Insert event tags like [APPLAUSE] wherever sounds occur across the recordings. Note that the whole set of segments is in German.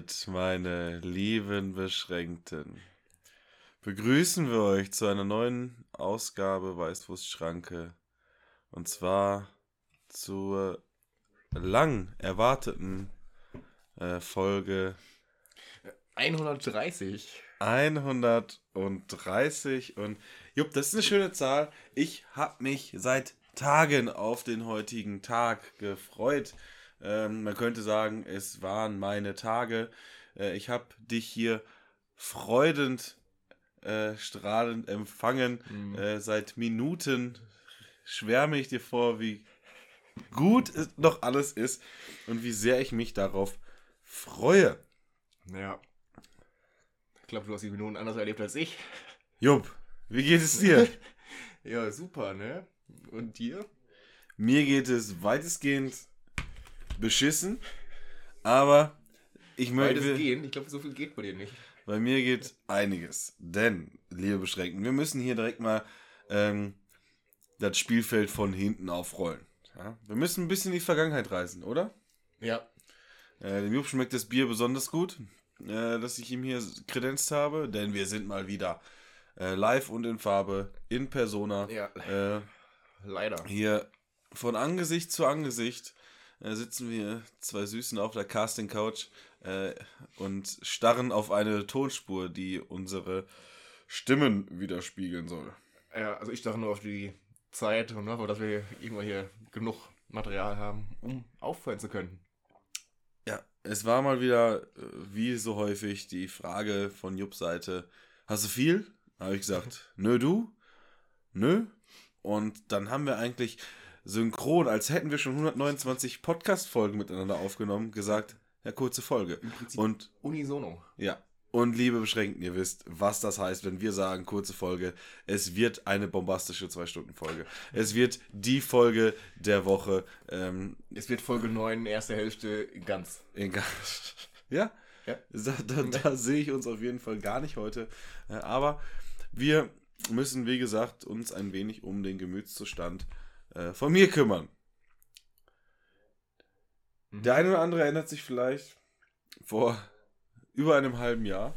Damit, meine lieben Beschränkten, begrüßen wir euch zu einer neuen Ausgabe Weißwurstschranke. Und zwar zur lang erwarteten äh, Folge 130. 130 und Jupp, das ist eine schöne Zahl. Ich habe mich seit Tagen auf den heutigen Tag gefreut. Ähm, man könnte sagen, es waren meine Tage. Äh, ich habe dich hier freudend, äh, strahlend empfangen. Mhm. Äh, seit Minuten schwärme ich dir vor, wie gut es noch alles ist und wie sehr ich mich darauf freue. Ja. Ich glaube, du hast die Minuten anders erlebt als ich. Jupp, wie geht es dir? [LAUGHS] Ja, super, ne? Und dir? Mir geht es weitestgehend beschissen, aber ich Beides möchte, gehen. Ich glaube, so viel geht bei dir nicht. bei mir geht einiges. Denn, liebe Beschränkten, wir müssen hier direkt mal ähm, das Spielfeld von hinten aufrollen. Ja? Wir müssen ein bisschen in die Vergangenheit reisen, oder? Ja. Äh, dem Jupp schmeckt das Bier besonders gut, äh, dass ich ihm hier kredenzt habe, denn wir sind mal wieder äh, live und in Farbe, in Persona. Ja. Äh, Leider. Hier von Angesicht zu Angesicht äh, sitzen wir zwei Süßen auf der Casting Couch äh, und starren auf eine Tonspur, die unsere Stimmen widerspiegeln soll. Ja, also ich dachte nur auf die Zeit und hoffe, dass wir irgendwann hier genug Material haben, um auffallen zu können. Ja, es war mal wieder, äh, wie so häufig, die Frage von Jupps Seite: Hast du viel? Habe ich gesagt: [LAUGHS] Nö, du? Nö. Und dann haben wir eigentlich synchron, als hätten wir schon 129 Podcast-Folgen miteinander aufgenommen, gesagt: Ja, kurze Folge. Im Prinzip Und unisono. Ja. Und liebe Beschränkten, ihr wisst, was das heißt, wenn wir sagen, kurze Folge. Es wird eine bombastische Zwei-Stunden-Folge. Es wird die Folge der Woche. Ähm, Es wird Folge 9, erste Hälfte ganz. egal. [LAUGHS] ja, Ja. da, da, da sehe ich uns auf jeden Fall gar nicht heute. Äh, Aber wir müssen, wie gesagt, uns ein wenig um den Gemütszustand äh, von mir kümmern. Mhm. Der eine oder andere erinnert sich vielleicht vor über einem halben Jahr,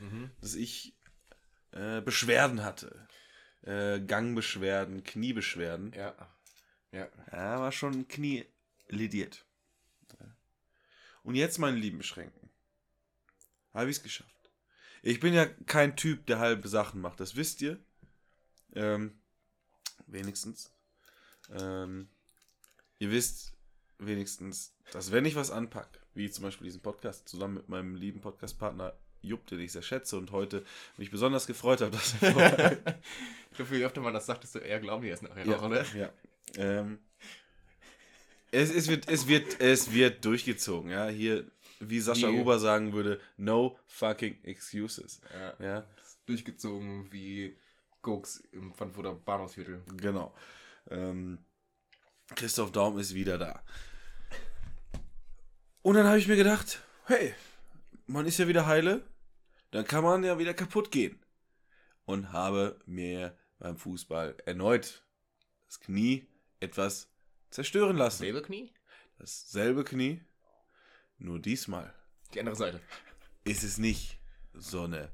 Mhm. dass ich äh, Beschwerden hatte. Äh, Gangbeschwerden, Kniebeschwerden. Ja. Ja. Ja, war schon Knie lidiert. Und jetzt, meine lieben Beschränken, habe ich es geschafft. Ich bin ja kein Typ, der halbe Sachen macht, das wisst ihr. Ähm, wenigstens. Ähm, ihr wisst wenigstens, dass wenn ich was anpacke, wie zum Beispiel diesen Podcast, zusammen mit meinem lieben Podcastpartner Jupp, den ich sehr schätze und heute mich besonders gefreut habe, dass er [LAUGHS] vorbei Ich glaube, je öfter man das sagt, desto eher glauben die es nachher ja, noch, ne? ja. Ähm, es, es, wird, es, wird, es wird durchgezogen, ja. Hier, wie Sascha Die- Huber sagen würde, no fucking excuses. Ja. Ja, Durchgezogen wie Koks im Frankfurter Bahnhofsviertel. genau. Ähm, Christoph Daum ist wieder da. Und dann habe ich mir gedacht, hey, man ist ja wieder heile, dann kann man ja wieder kaputt gehen. Und habe mir beim Fußball erneut das Knie etwas zerstören lassen. Selbe Knie? Dasselbe Knie, nur diesmal Die andere Seite. ist es nicht so eine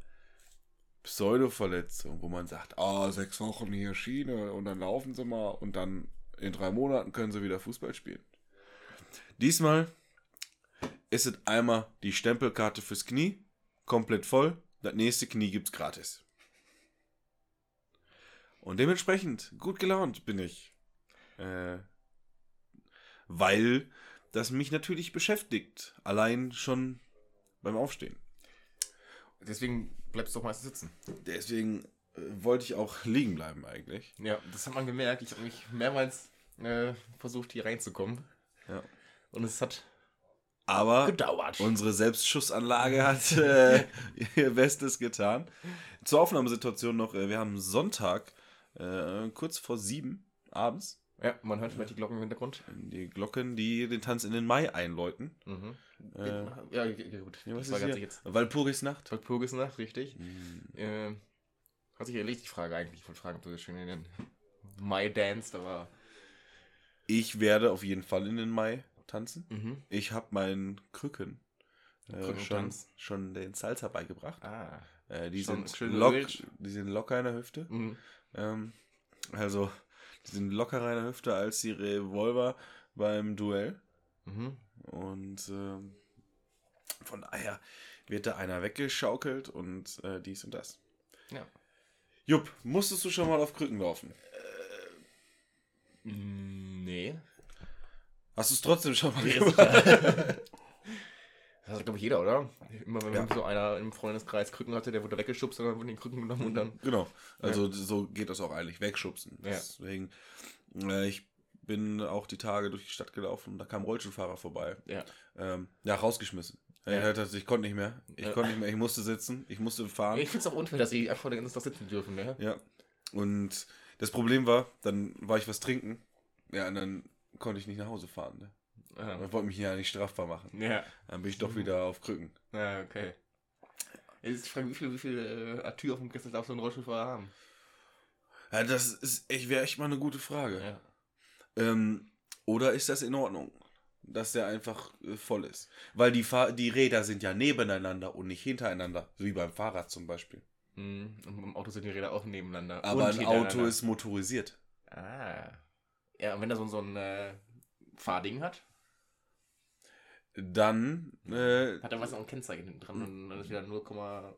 Pseudo-Verletzung, wo man sagt, ah, sechs Wochen hier Schiene und dann laufen sie mal und dann in drei Monaten können sie wieder Fußball spielen. Diesmal ist es einmal die Stempelkarte fürs Knie, komplett voll, das nächste Knie gibt's gratis. Und dementsprechend gut gelaunt bin ich. Äh, weil das mich natürlich beschäftigt. Allein schon beim Aufstehen. Deswegen bleibst du doch meistens sitzen. Deswegen äh, wollte ich auch liegen bleiben eigentlich. Ja, das hat man gemerkt. Ich habe mich mehrmals äh, versucht, hier reinzukommen. Ja. Und es hat Aber gedauert. unsere Selbstschussanlage [LAUGHS] hat äh, ihr Bestes getan. Zur Aufnahmesituation noch, äh, wir haben Sonntag, äh, kurz vor sieben abends, ja, man hört vielleicht die Glocken im Hintergrund. die Glocken, die den Tanz in den Mai einläuten. Mhm. Äh, ja, gut. Ja, was das war ist hier? jetzt. Walpurgisnacht. Walpurgisnacht, richtig. Mhm. Äh, hat sich erledigt, die Frage eigentlich. Ich wollte fragen, ob du das schön in den Mai danced, aber. Ich werde auf jeden Fall in den Mai tanzen. Mhm. Ich habe meinen Krücken äh, schon, schon den Salsa beigebracht. Ah. Äh, die, Schon sind lock, die sind locker in der Hüfte. Mhm. Ähm, also, die sind lockerer in der Hüfte als die Revolver beim Duell. Mhm. Und ähm, von daher wird da einer weggeschaukelt und äh, dies und das. Ja. Jupp, musstest du schon mal auf Krücken laufen? Mm, Nee. Hast du es trotzdem schon mal Nee, gemacht? [LAUGHS] Das hat, glaube ich, jeder, oder? Immer wenn Ja. so einer im Freundeskreis Krücken hatte, der wurde weggeschubst und dann wurden die Krücken genommen und dann. Genau. Also so geht das auch eigentlich, wegschubsen. Ja. Deswegen, äh, ich bin auch die Tage durch die Stadt gelaufen und da kam Rollstuhlfahrer vorbei. Ja. Ähm, ja, rausgeschmissen. Ja. Ich konnte nicht mehr. Ich konnte nicht mehr. Ich musste sitzen. Ich musste fahren. Ich finde es auch unfair, dass sie einfach den ganzen Tag sitzen dürfen, ne? Ja. Und das Problem war, dann war ich was trinken. Ja, und dann konnte ich nicht nach Hause fahren. Ne? Ah. Ich wollte mich ja nicht strafbar machen. Ja. Dann bin ich doch wieder auf Krücken. Ja, okay. Jetzt Frage, wie viel, wie viel äh, Atür auf dem Kessel darf so ein Rollstuhlfahrer haben? Ja, das ist echt, wäre echt mal eine gute Frage. Ja. Ähm, oder ist das in Ordnung? Dass der einfach äh, voll ist. Weil die, Fahr die Räder sind ja nebeneinander und nicht hintereinander. So wie beim Fahrrad zum Beispiel. Mhm. Und beim Auto sind die Räder auch nebeneinander. Aber und ein Auto ist motorisiert. Ah. Ja, und wenn er so, so ein äh, Fahrding hat, Dann, äh, hat er was auch ein Kennzeichen hinten dran und dann ist wieder 0,5.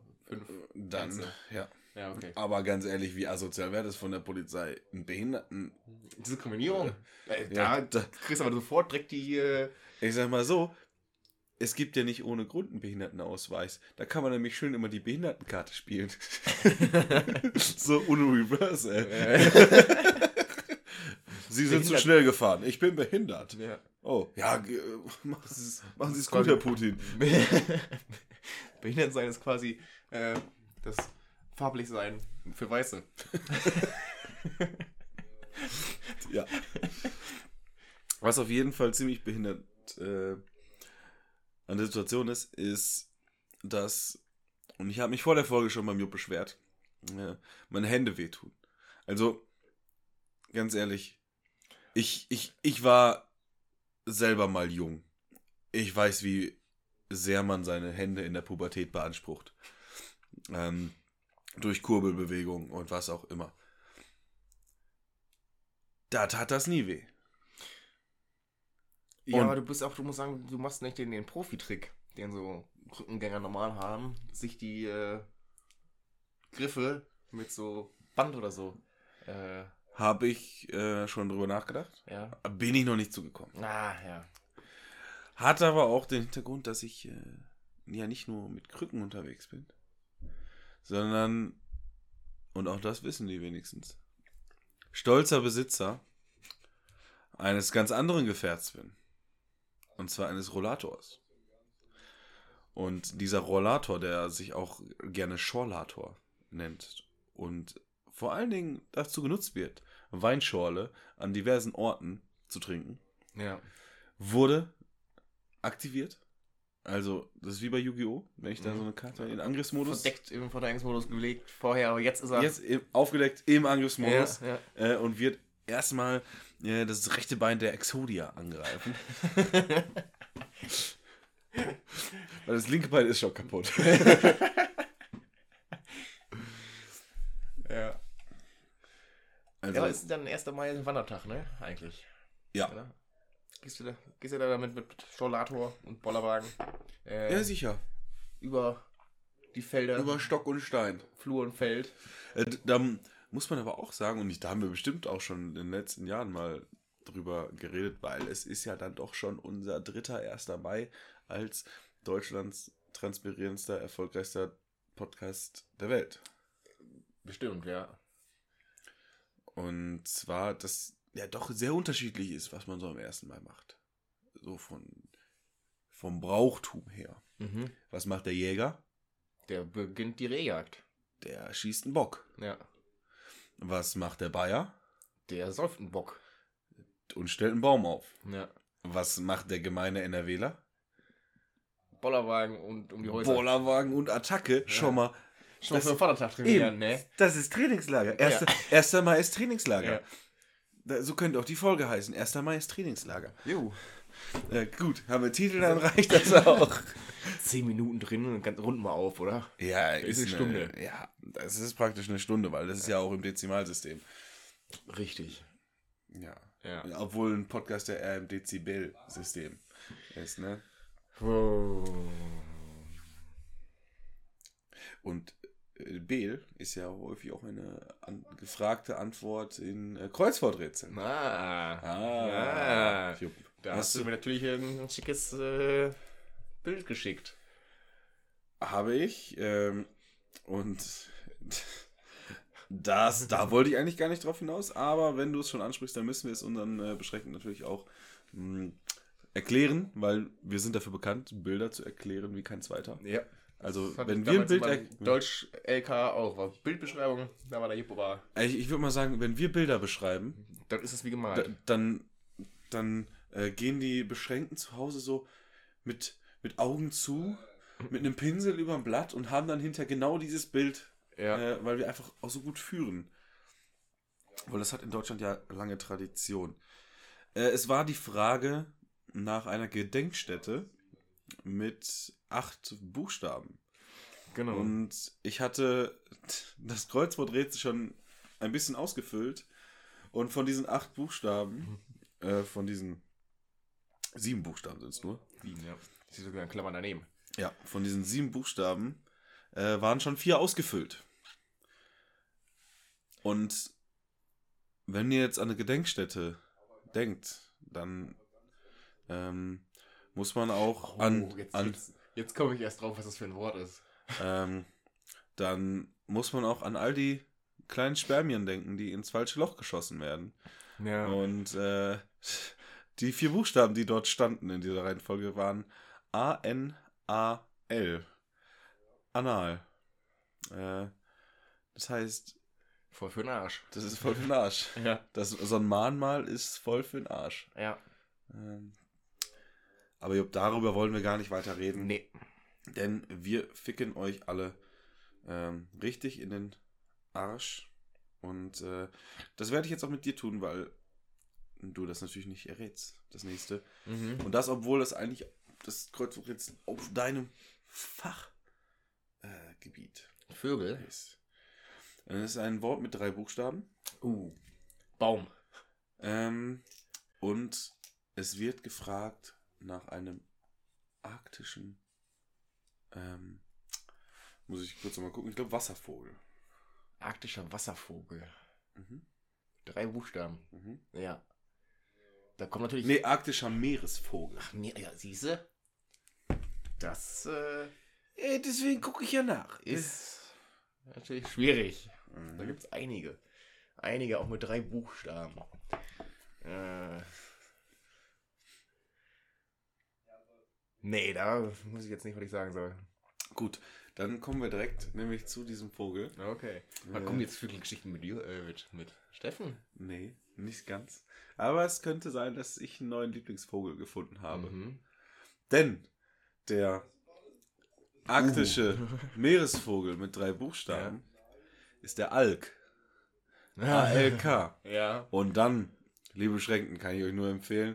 dann, Ganze. ja. Ja, okay. Aber ganz ehrlich, wie asozial wäre das von der Polizei? Ein Behinderten. Diskriminierung. Äh, Ja, da, kriegst du aber sofort direkt die. Äh, Ich sag mal so, es gibt ja nicht ohne Grund einen Behindertenausweis. Da kann man nämlich schön immer die Behindertenkarte spielen. [LAUGHS] so unreverse, ey. äh, [LAUGHS] Sie sind zu schnell gefahren. Ich bin behindert. ja. Oh, ja, ge- machen Sie es machen Sie es gut, Herr Putin. [LAUGHS] Behindert sein ist quasi äh, das farblich sein für Weiße. [LAUGHS] Ja. Was auf jeden Fall ziemlich behindert äh, an der Situation ist, ist, dass, und ich habe mich vor der Folge schon beim Jupp beschwert, ja, meine Hände wehtun. Also, ganz ehrlich, ich, ich, ich war selber mal jung. Ich weiß, wie sehr man seine Hände in der Pubertät beansprucht. Ähm, durch Kurbelbewegungen und was auch immer. Da tat das nie weh. Ja, Und- aber du bist auch, du musst sagen, du machst nicht den, den Profitrick, den so Rückengänger normal haben, sich die äh, Griffe mit so Band oder so. Äh, Habe ich äh, schon drüber nachgedacht. ja. Bin ich noch nicht zugekommen. Ah, ja. Hat aber auch den Hintergrund, dass ich äh, ja nicht nur mit Krücken unterwegs bin, sondern, und auch das wissen die wenigstens, stolzer Besitzer eines ganz anderen Gefährts bin. Und zwar eines Rollators. Und dieser Rollator, der sich auch gerne Schorlator nennt und vor allen Dingen dazu genutzt wird, Weinschorle an diversen Orten zu trinken, Ja. wurde aktiviert. Also, das ist wie bei Yu-Gi-Oh!, wenn ich da Mhm. so eine Karte in Angriffsmodus. Verdeckt im Verteidigungsmodus gelegt vorher, aber jetzt ist er. Jetzt im, aufgedeckt im Angriffsmodus Ja, ja. äh, und wird erstmal äh, das rechte Bein der Exodia angreifen. [LAUGHS] Weil das linke Bein ist schon kaputt. [LAUGHS] ja. Also, ja, ist dann 1. Mai ein Wandertag, ne? Eigentlich. ja. Oder? Gehst du da, gehst du da damit mit Schorlator und Bollerwagen äh, ja, sicher. über die Felder, Über Stock und Stein. Flur und Feld? Äh, da muss man aber auch sagen, und da haben wir bestimmt auch schon in den letzten Jahren mal drüber geredet, weil es ist ja dann doch schon unser dritter 1. Mai als Deutschlands transparentster, erfolgreichster Podcast der Welt. Bestimmt, ja. Und zwar, dass ja doch sehr unterschiedlich ist, was man so am ersten Mal macht. So von vom Brauchtum her. Mhm. Was macht der Jäger? Der beginnt die Rehjagd. Der schießt einen Bock. Ja. Was macht der Bayer? Der säuft einen Bock. Und stellt einen Baum auf. Ja. Was macht der gemeine NRWler? Bollerwagen und um die Häuser. Bollerwagen und Attacke. Schon mal. Schon Das- für Vatertag trainieren, ne? Das ist Trainingslager. Erster, Ja. 1. Mai ist Trainingslager. Ja. So könnte auch die Folge heißen. 1. Mai ist Trainingslager. Jo. Äh, gut, haben wir Titel, dann reicht das auch. [LAUGHS] Zehn Minuten drin und dann runden wir auf, oder? Ja, ist ist eine eine Stunde. Ja, das ist praktisch eine Stunde, weil das ist ja auch im Dezimalsystem. Richtig. Ja. Ja. Obwohl ein Podcast ja eher im Dezibel-System ist, ne? Und äh, Bel ist ja häufig auch eine an, gefragte Antwort in äh, Kreuzworträtseln. Ah. Ah. Ah. Da Hast du du- mir natürlich ein schickes äh, Bild geschickt. Habe ich. Ähm, und [LAUGHS] das, da wollte ich eigentlich gar nicht drauf hinaus, aber wenn du es schon ansprichst, dann müssen wir es unseren äh, Beschränkten natürlich auch mh, erklären, weil wir sind dafür bekannt, Bilder zu erklären wie kein zweiter. Ja. Also, Das wenn wir ein Bild. meinem er- Deutsch-LK auch. War Bildbeschreibung, da war der Jippo war. Ich, ich würde mal sagen, wenn wir Bilder beschreiben, Dann ist es wie da, gemalt. dann, dann äh, gehen die Beschränkten zu Hause so mit, mit Augen zu, mit einem Pinsel über dem Blatt und haben dann hinter genau dieses Bild Ja. äh, weil wir einfach auch so gut führen. Weil das hat in Deutschland ja lange Tradition. Äh, es war die Frage nach einer Gedenkstätte mit acht Buchstaben. genau. Und ich hatte das Kreuzworträtsel schon ein bisschen ausgefüllt. Und von diesen acht Buchstaben, äh, von diesen sieben Buchstaben sind es nur, Wien, ja. Ich sogar in Klammern daneben. ja, von diesen sieben Buchstaben äh, waren schon vier ausgefüllt. Und wenn ihr jetzt an eine Gedenkstätte denkt, dann ähm, muss man auch an, Oh, jetzt, an jetzt, jetzt komme ich erst drauf, was das für ein Wort ist. ähm, dann muss man auch an all die kleinen Spermien denken, die ins falsche Loch geschossen werden. Ja. Und äh, die vier Buchstaben, die dort standen in dieser Reihenfolge, waren A-N-A-L. Anal. Äh, das heißt, Voll für den Arsch. das ist voll für den Arsch. Ja. Das, so ein Mahnmal ist voll für den Arsch. Ja. Ähm, aber Jupp, darüber wollen wir gar nicht weiter reden. Nee. Denn wir ficken euch alle ähm, richtig in den Arsch. Und äh, das werde ich jetzt auch mit dir tun, weil du das natürlich nicht errätst, das nächste. Mhm. Und das, obwohl das eigentlich das Kreuzworträtsel auf deinem Fachgebiet äh, Vögel. ist. Es ist ein Wort mit drei Buchstaben. Uh. Baum. Ähm, und es wird gefragt nach einem arktischen, ähm, muss ich kurz mal gucken, ich glaube Wasservogel. Arktischer Wasservogel. Mhm. Drei Buchstaben. Mhm. Ja. Da kommt natürlich. Nee, arktischer Meeresvogel. Ach, nee, ja, siehste. Das äh, Äh, deswegen gucke ich ja nach. ist natürlich schwierig. Da Mhm. gibt es einige. Einige auch mit drei Buchstaben. Äh. Nee, da muss ich jetzt nicht, was ich sagen soll. Gut, dann kommen wir direkt nämlich zu diesem Vogel. Okay. Wann Äh, kommen jetzt Vögelgeschichten mit dir, äh, mit, mit Steffen? Nee, nicht ganz. Aber es könnte sein, dass ich einen neuen Lieblingsvogel gefunden habe. Mhm. Denn der arktische [LAUGHS] Meeresvogel mit drei Buchstaben ist der Alk. A-L-K. [LAUGHS] Ja. Und dann, liebe Schränken, kann ich euch nur empfehlen,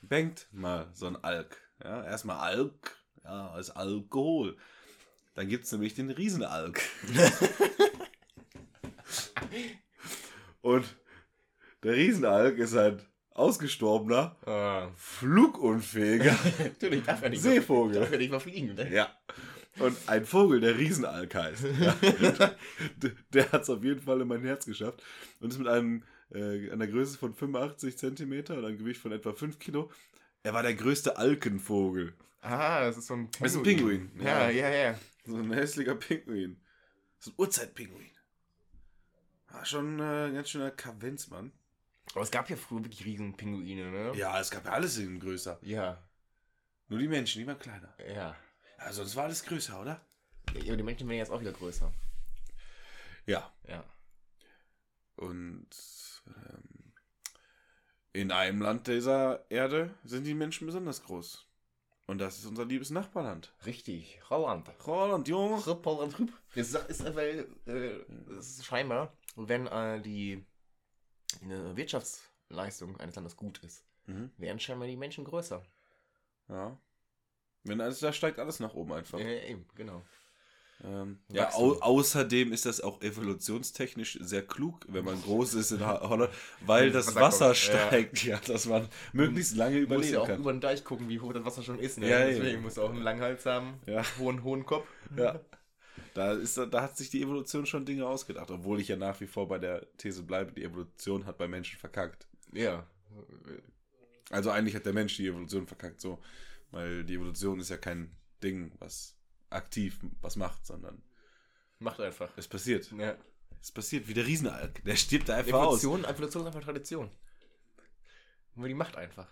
bengt mal so ein Alk. Ja, erstmal Alk, ja, als Alkohol. Dann gibt es nämlich den Riesenalk. [LAUGHS] Und der Riesenalk ist ein ausgestorbener, Ah. flugunfähiger [LAUGHS] Natürlich darf er nicht Seevogel. Darf er nicht mal fliegen, ne? Ja. Und ein Vogel, der Riesenalk heißt. [LAUGHS] Ja. D- der hat es auf jeden Fall in mein Herz geschafft. Und ist mit einem, äh, einer Größe von 85 Zentimeter und einem Gewicht von etwa 5 Kilo. Er war der größte Alkenvogel. Ah, das ist so ein Das ist ein Pinguin. Ja, ja, ja. So ein hässlicher Pinguin. So ein Urzeitpinguin. War schon äh, ein ganz schöner Kavenz, Mann. Aber es gab ja früher wirklich riesen Pinguine, ne? Ja, es gab ja alles in größer. Ja. Nur die Menschen, die waren kleiner. Ja. Ja, sonst war alles größer, oder? Ja, aber die Menschen werden jetzt auch wieder größer. Ja. Ja. Und ähm, in einem Land dieser Erde sind die Menschen besonders groß. Und das ist unser liebes Nachbarland. Richtig. Holland. Holland, Junge. Holland, Rüpp. Das ist, weil, äh, ist scheinbar, wenn äh, die eine Wirtschaftsleistung eines Landes gut ist, Mhm. werden scheinbar die Menschen größer. Ja. Wenn alles, da steigt alles nach oben einfach. Äh, eben, genau. Ähm, ja, au außerdem ist das auch evolutionstechnisch sehr klug, wenn man groß ist in [LAUGHS] Holland, weil das Wasser kommt, ja. steigt, ja, dass man möglichst lange überleben ja auch kann. über den Deich gucken, wie hoch das Wasser schon ist. Ne? Ja, Deswegen musst du auch einen langen Hals haben, Ja. hohen, hohen Kopf. [LAUGHS] Ja. Da, ist, da hat sich die Evolution schon Dinge ausgedacht, obwohl ich ja nach wie vor bei der These bleibe, die Evolution hat bei Menschen verkackt. Ja. Also eigentlich hat der Mensch die Evolution verkackt, so. Weil die Evolution ist ja kein Ding, was aktiv was macht, sondern Macht einfach. es passiert. Ja. Es passiert wie der Riesenalk. Der stirbt da einfach aus. Evolution, Evolution ist einfach Tradition. Nur die macht einfach.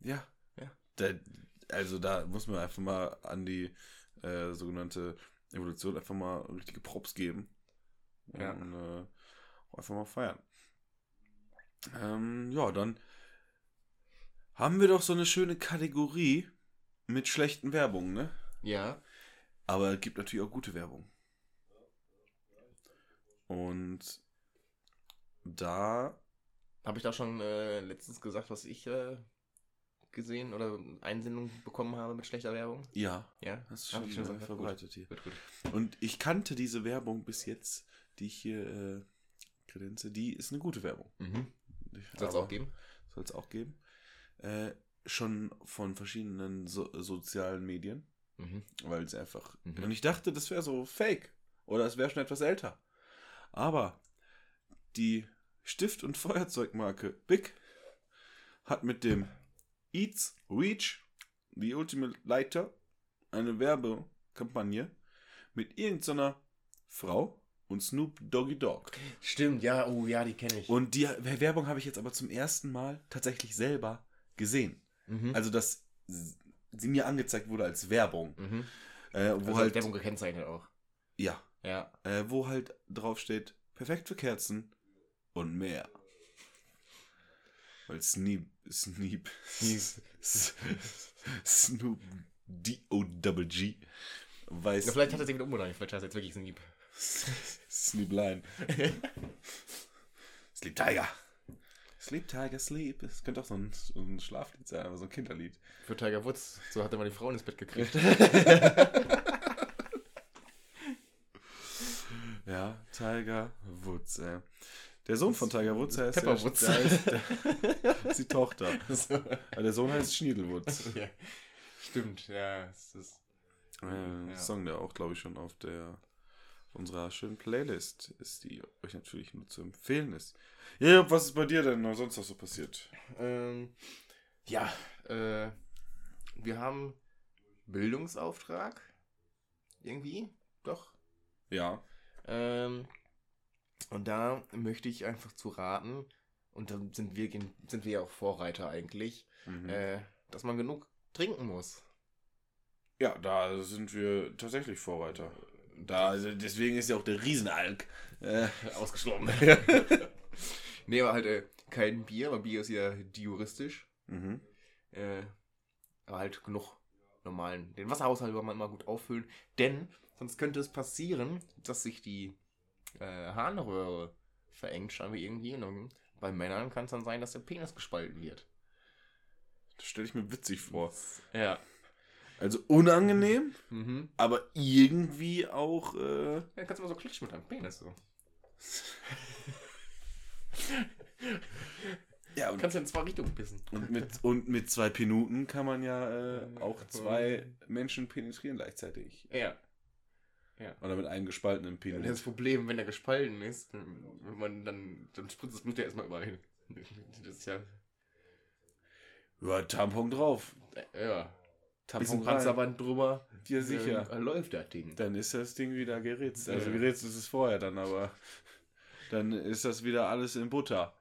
Ja. Ja. Da, also da muss man einfach mal an die äh, sogenannte Evolution einfach mal richtige Props geben. Ja. Und äh, einfach mal feiern. Ähm, ja, dann haben wir doch so eine schöne Kategorie mit schlechten Werbungen, ne? Ja. Aber es gibt natürlich auch gute Werbung. Und da Habe ich da schon äh, letztens gesagt, was ich äh, gesehen oder Einsendung bekommen habe mit schlechter Werbung? Ja, Ja. hast du Hab schon, ich schon äh, gesagt, gut. verbreitet hier. Gut, gut. Und ich kannte diese Werbung bis jetzt, die ich hier äh, kredenze, die ist eine gute Werbung. Mhm. Soll es auch geben? Soll es auch geben. Äh, schon von verschiedenen so sozialen Medien, Mhm. weil sie einfach. Mhm. Und ich dachte, das wäre so fake. Oder es wäre schon etwas älter. Aber die Stift- und Feuerzeugmarke Big hat mit dem Eats Reach, die Ultimate Lighter, eine Werbekampagne mit irgendeiner Frau und Snoop Doggy Dogg. Stimmt, ja, oh ja, die kenne ich. Und die Werbung habe ich jetzt aber zum ersten Mal tatsächlich selber gesehen. mhm. Also, dass sie mir angezeigt wurde als Werbung. mhm. Äh, wo Also halt, Werbung gekennzeichnet auch. ja, Ja. äh, wo halt drauf steht, perfekt für Kerzen und mehr. Weil Sneep, Sneep, Snoop [LAUGHS] D-O-Double-G weiß, Ja, vielleicht hat er sich wieder umbenannt. Vielleicht heißt er jetzt wirklich Sneep. Sneep Line. Sleep Tiger. Sleep Tiger, Sleep. Das könnte auch so ein, so ein Schlaflied sein, aber so ein Kinderlied. Für Tiger Woods. So hat er mal die Frau ins Bett gekriegt. [LAUGHS] Ja, Tiger Woods. Äh. Der Sohn von Tiger Woods heißt, Pepper Woods. Der heißt der, ist [LAUGHS] die Tochter. [LAUGHS] so. Der Sohn heißt Schniedelwoods. ja. Stimmt, ja. Es ist Äh, Ja. Song, der auch, glaube ich, schon auf der unserer schönen Playlist ist, die euch natürlich nur zu empfehlen ist. Ja, was ist bei dir denn noch sonst noch so passiert? Ähm, ja, äh, wir haben Bildungsauftrag. Irgendwie, doch. Ja. Ähm, und da möchte ich einfach zu raten, und da sind wir, sind wir ja auch Vorreiter eigentlich, Mhm. äh, dass man genug trinken muss. Ja, da sind wir tatsächlich Vorreiter. Da, also deswegen ist ja auch der Riesenalk. Äh, Ausgeschlossen. [LAUGHS] nee, aber halt äh, kein Bier, weil Bier ist ja diuristisch. mhm. Äh, aber halt genug normalen. Den Wasserhaushalt will man immer gut auffüllen, denn sonst könnte es passieren, dass sich die äh, Harnröhre verengt, scheinbar irgendwie. Und bei Männern kann es dann sein, dass der Penis gespalten wird. Das stelle ich mir witzig vor. Ja. Also unangenehm, Mhm. aber irgendwie auch. Äh, Ja, dann kannst du mal so klatschen mit deinem Penis so. [LAUGHS] ja, Du kannst ja in zwei Richtungen pissen. Und mit, und mit zwei Minuten kann man ja äh, auch zwei Menschen penetrieren gleichzeitig. Ja. Oder mit einem gespaltenen Das Penis. Problem, wenn er gespalten ist, wenn man dann, dann spritzt das Blut ja erstmal überall hin. [LAUGHS] Das ist ja, Ja, Tampon drauf. ja. Tampon. Panzerband drüber. Ja, sicher. Äh, läuft das Ding. Dann ist das Ding wieder geritzt. Also Ja. geritzt ist es vorher dann, aber [LAUGHS] dann ist das wieder alles in Butter.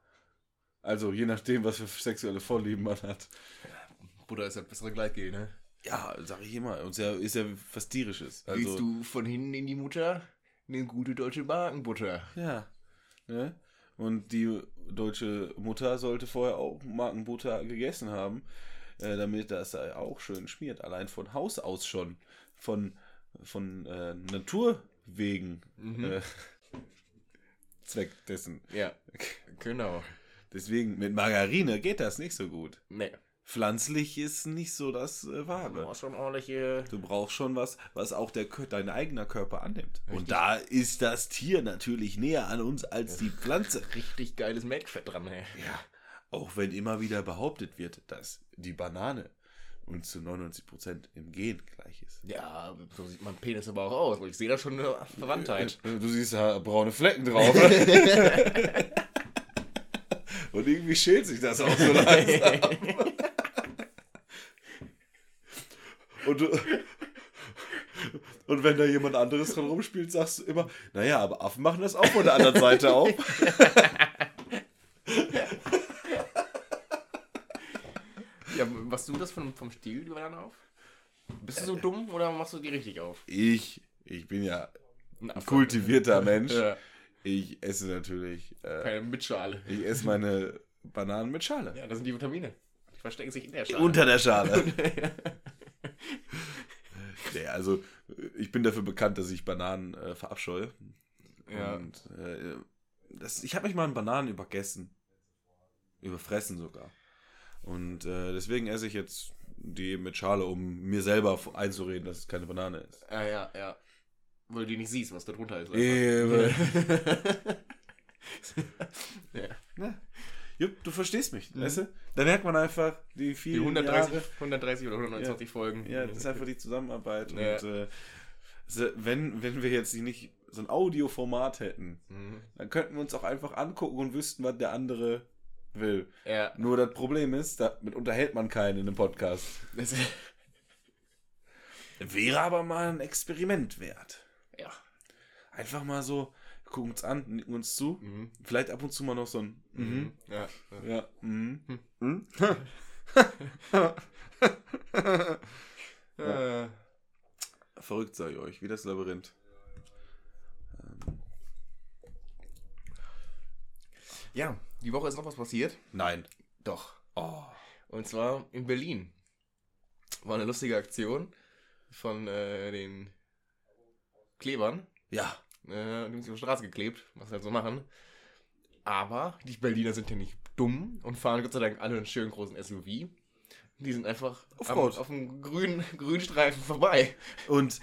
Also je nachdem, was für sexuelle Vorlieben man hat. Butter ist ja bessere Gleitgel, ne? Ja, sag ich immer. Und ist ja, ist ja was Tierisches. Also, Gehst du von hinten in die Mutter, eine gute deutsche Markenbutter. Ja. Ne? Und die deutsche Mutter sollte vorher auch Markenbutter gegessen haben, äh, damit das auch schön schmiert. Allein von Haus aus schon. Von, von äh, Naturwegen. Äh, [LAUGHS] Zweck dessen. Ja, genau. Deswegen, mit Margarine geht das nicht so gut. Nee. Pflanzlich ist nicht so das äh, Du Wahre. hast schon ordentliche. Du brauchst schon was, was auch der, dein eigener Körper annimmt. Richtig. Und da ist das Tier natürlich näher an uns als die Pflanze. Richtig geiles Melkfett dran, ey. Ja, auch wenn immer wieder behauptet wird, dass die Banane uns zu 99% im Gen gleich ist. Ja, so sieht mein Penis aber auch aus. Ich sehe da schon eine Verwandtheit. Äh, Du siehst da braune Flecken drauf. [LAUGHS] Und irgendwie schält sich das auch so langsam. [LAUGHS] Und, du, und wenn da jemand anderes dran rumspielt, sagst du immer, naja, aber Affen machen das auch von der anderen Seite auf. [LAUGHS] ja, machst du das vom, vom Stil, Banane auf? Bist du so dumm oder machst du die richtig auf? Ich, ich bin ja Ein kultivierter [LAUGHS] Mensch. Ja, Ich esse natürlich, äh, keine Mitschale. ich esse meine Bananen mit Schale. Ja, das sind die Vitamine. Die verstecken sich in der Schale. Unter der Schale. [LAUGHS] nee, also ich bin dafür bekannt, dass ich Bananen äh, verabscheue. Ja. Und äh, das, ich habe mich mal an Bananen übergessen. Überfressen sogar. Und äh, deswegen esse ich jetzt die mit Schale, um mir selber einzureden, dass es keine Banane ist. Ja, ja, ja. Weil du die nicht siehst, was da drunter ist. Ewe. [LAUGHS] ja. Ja. Jupp, du verstehst mich, Mhm. weißt du? Da merkt man einfach die Die vielen 130, Jahre. 130 oder 129 Folgen. Ja, das ist einfach die Zusammenarbeit. Ja. Und äh, wenn, wenn wir jetzt nicht so ein Audioformat hätten, Mhm. dann könnten wir uns auch einfach angucken und wüssten, was der andere will. Ja. Nur das Problem ist, damit unterhält man keinen in einem Podcast. [LAUGHS] Wäre aber mal ein Experiment wert. ja. Einfach mal so, gucken uns an, nicken uns zu. Mhm. Vielleicht ab und zu mal noch so ein Mhm. Mhm. Ja. Ja. Mhm. Mhm. [LAUGHS] Äh, Verrückt sei ich euch, wie das Labyrinth. Ähm, ja, die Woche ist noch was passiert. nein. Doch. Oh. Und zwar in Berlin. War eine lustige Aktion von äh, den Klebern. Ja. Äh, die haben sich auf die Straße geklebt, was sie halt so machen. Aber die Berliner sind ja nicht dumm und fahren Gott sei Dank alle einen schönen großen SUV. Die sind einfach am, auf dem grünen [LAUGHS] Grünstreifen vorbei. Und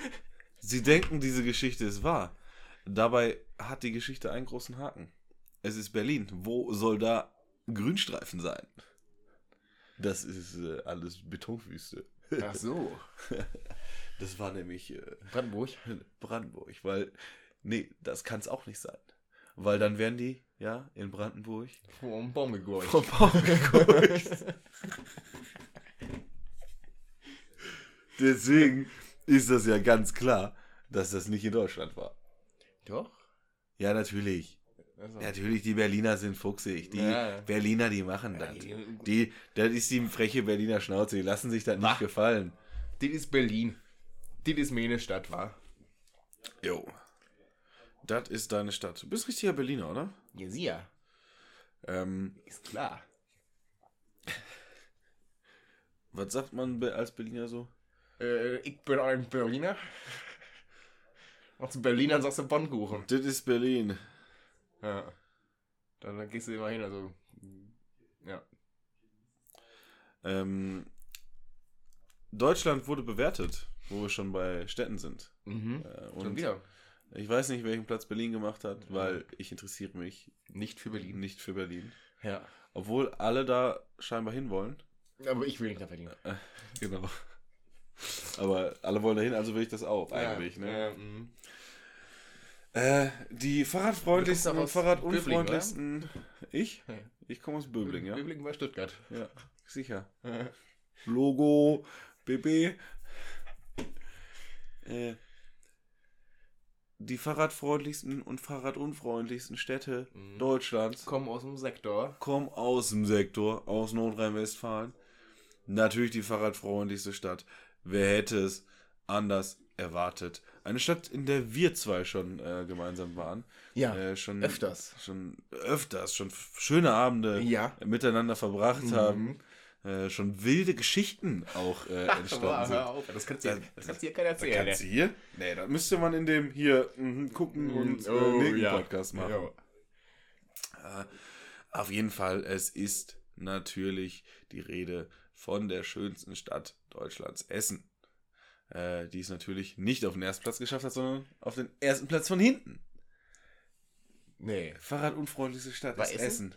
sie denken, diese Geschichte ist wahr. Dabei hat die Geschichte einen großen Haken. Es ist Berlin. Wo soll da Grünstreifen sein? Das ist äh, alles Betonwüste. Ach so. [LAUGHS] Das war nämlich äh, Brandenburg. Brandenburg, weil, nee, das kann es auch nicht sein. Weil dann wären die, ja, in Brandenburg einem Baum gegurkt. vom Baum. [LAUGHS] Deswegen ist das ja ganz klar, dass das nicht in Deutschland war. Doch. Ja, natürlich. Also, Natürlich, die Berliner sind fuchsig. Die Ja. Berliner, die machen Ja, das. die- das ist die freche Berliner Schnauze. Die lassen sich das nicht gefallen. Das ist Berlin. Das ist meine Stadt, war. Jo. Das ist deine Stadt. Du bist richtiger Berliner, oder? Ja, sie ja. Ähm, Ist klar. [LAUGHS] was sagt man als Berliner so? Äh, ich bin ein Berliner. [LAUGHS] Und zu Berlinern sagst du Pfannkuchen. Das ist Berlin. Ja. Dann, dann gehst du immer hin, also. Ja. Ähm, Deutschland wurde bewertet, wo wir schon bei Städten sind. Mhm. Äh, Schon und wieder. ich weiß nicht, welchen Platz Berlin gemacht hat, weil ich interessiere mich Nicht für Berlin. nicht für Berlin. Ja. Obwohl alle da scheinbar hinwollen. Aber ich will nicht nach Berlin. Äh, [LAUGHS] genau. Aber alle wollen dahin, also will ich das auch eigentlich. ja, ne? Ja, mhm. Äh, die fahrradfreundlichsten und fahrradunfreundlichsten. Ich? Ja. Ich komme aus Böbling, ja. Böbling bei Stuttgart. Ja, sicher. Logo, BB. Äh, die fahrradfreundlichsten und fahrradunfreundlichsten Städte Mhm. Deutschlands Kommen aus dem Sektor. kommen aus dem Sektor, aus Nordrhein-Westfalen. Natürlich die fahrradfreundlichste Stadt. Wer hätte es anders erwartet? Eine Stadt, in der wir zwei schon äh, gemeinsam waren. Ja, äh, schon öfters. Schon öfters, schon schöne Abende Ja. miteinander verbracht Mhm. haben. Äh, schon wilde Geschichten auch äh, [LAUGHS] entstanden sind. hör auf, das kannst du Ja, dir, das kannst dir keiner erzählen. Kannst du hier? Nee, da müsste man in dem hier mhm, gucken und äh, ja. Podcast machen. Jo. Äh, auf jeden Fall, es ist natürlich die Rede von der schönsten Stadt Deutschlands, Essen. Äh, die es natürlich nicht auf den ersten Platz geschafft hat, sondern auf den ersten Platz von hinten. Nee. Fahrradunfreundlichste Stadt War ist Essen? Essen.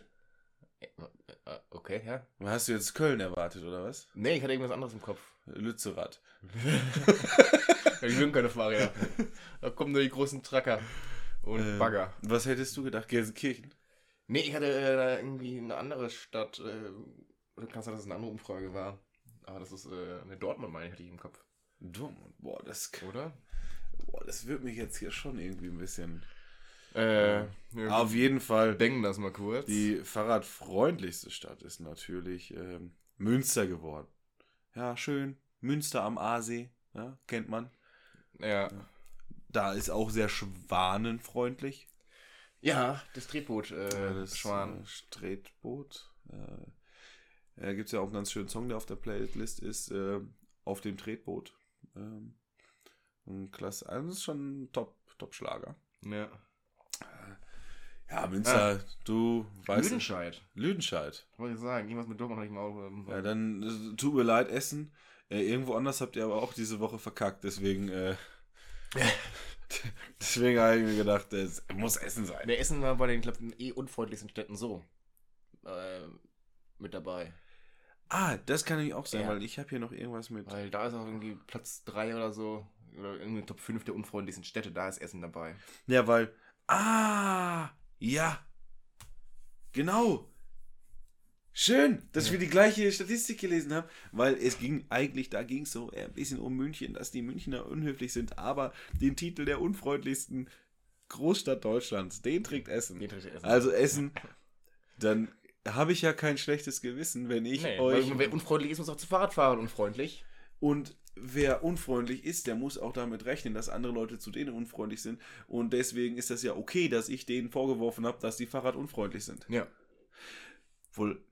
Äh, Okay, ja. Hast du jetzt Köln erwartet, oder was? Nee, ich hatte irgendwas anderes im Kopf. Lützerath. [LAUGHS] Die mögen keine Fahrräder. [LAUGHS] Da kommen nur die großen Tracker und Äh, Bagger. Was hättest du gedacht? Gelsenkirchen? Nee, ich hatte äh, da irgendwie eine andere Stadt. Äh, oder kann sein, dass es eine andere Umfrage war. Aber das ist äh, eine Dortmund, meine ich, hatte ich im Kopf. Dortmund. Boah, das, Oder? boah, das wird mich jetzt hier schon irgendwie ein bisschen... Äh, Auf jeden Fall. denken das mal kurz. Die fahrradfreundlichste Stadt ist natürlich ähm, Münster geworden. Ja, schön. Münster am Aasee, ja, kennt man. ja. Da ist auch sehr schwanenfreundlich. ja, das Tretboot, äh, Ja, das Schwan. Äh, Tretboot. Äh, da gibt es ja auch einen ganz schönen Song, der auf der Playlist ist, äh, auf dem Tretboot. Ähm, ein klasse, also das ist schon ein Top, Top-Schlager. Ja. Ja, Münster, du weißt. Lüdenscheid. Lüdenscheid. Wollte ich sagen, irgendwas mit Dortmund hatte ich mal auch. Ähm, Ja, dann äh, tut mir leid, Essen. Äh, irgendwo anders habt ihr aber auch diese Woche verkackt, deswegen, äh, [LAUGHS] deswegen habe ich mir gedacht, es muss Essen sein. Der Essen war bei den, glaub, den eh unfreundlichsten Städten so. Äh, mit dabei. Ah, das kann nämlich auch sein, Ja. weil ich habe hier noch irgendwas mit. Weil da ist auch irgendwie Platz 3 oder so. Oder irgendwie Top 5 der unfreundlichsten Städte, da ist Essen dabei. Ja, weil. Ah, ja. Genau. Schön, dass Ja. wir die gleiche Statistik gelesen haben, weil es ging eigentlich, da ging es so ein bisschen um München, dass die Münchner unhöflich sind, aber den Titel der unfreundlichsten Großstadt Deutschlands, den trägt Essen. Nee, dritte Essen. Also Essen, dann habe ich ja kein schlechtes Gewissen, wenn ich nee, euch. weil, wer unfreundlich ist, muss auch zu Fahrradfahrern unfreundlich. Und wer unfreundlich ist, der muss auch damit rechnen, dass andere Leute zu denen unfreundlich sind. Und deswegen ist das ja okay, dass ich denen vorgeworfen habe, dass die Fahrrad unfreundlich sind. Ja. Wohl,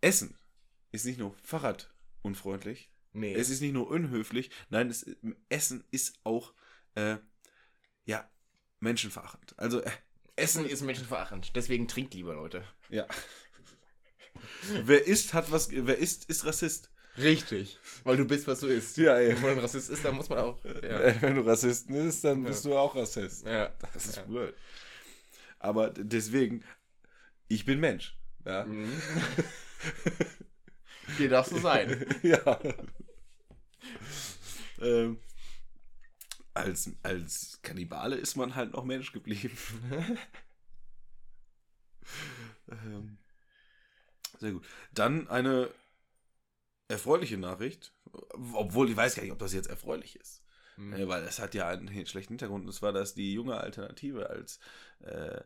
Essen ist nicht nur Fahrrad unfreundlich, Nee. es ist nicht nur unhöflich, nein, es, Essen ist auch, äh, ja, menschenverachtend. Also, äh, Essen ist menschenverachtend. Deswegen trinkt lieber, Leute. Ja. [LAUGHS] wer isst, hat was, wer isst, ist Rassist. Richtig. Weil du bist, was du isst. Ja, ey. Wenn man ein Rassist ist, dann muss man auch. Ja. Äh, Wenn du Rassisten bist, dann bist du auch Rassist. ja. Das ist Ja. blöd. Aber deswegen, ich bin Mensch. Ja. Mhm. Hier darfst du sein. [LAUGHS] ja. ähm, als, als Kannibale ist man halt noch Mensch geblieben. [LAUGHS] ähm, sehr gut. Dann eine erfreuliche Nachricht. Obwohl ich weiß gar nicht, ob das jetzt erfreulich ist. Mhm. Äh, weil es hat ja einen [LAUGHS] schlechten Hintergrund. Und zwar, dass die junge Alternative als äh,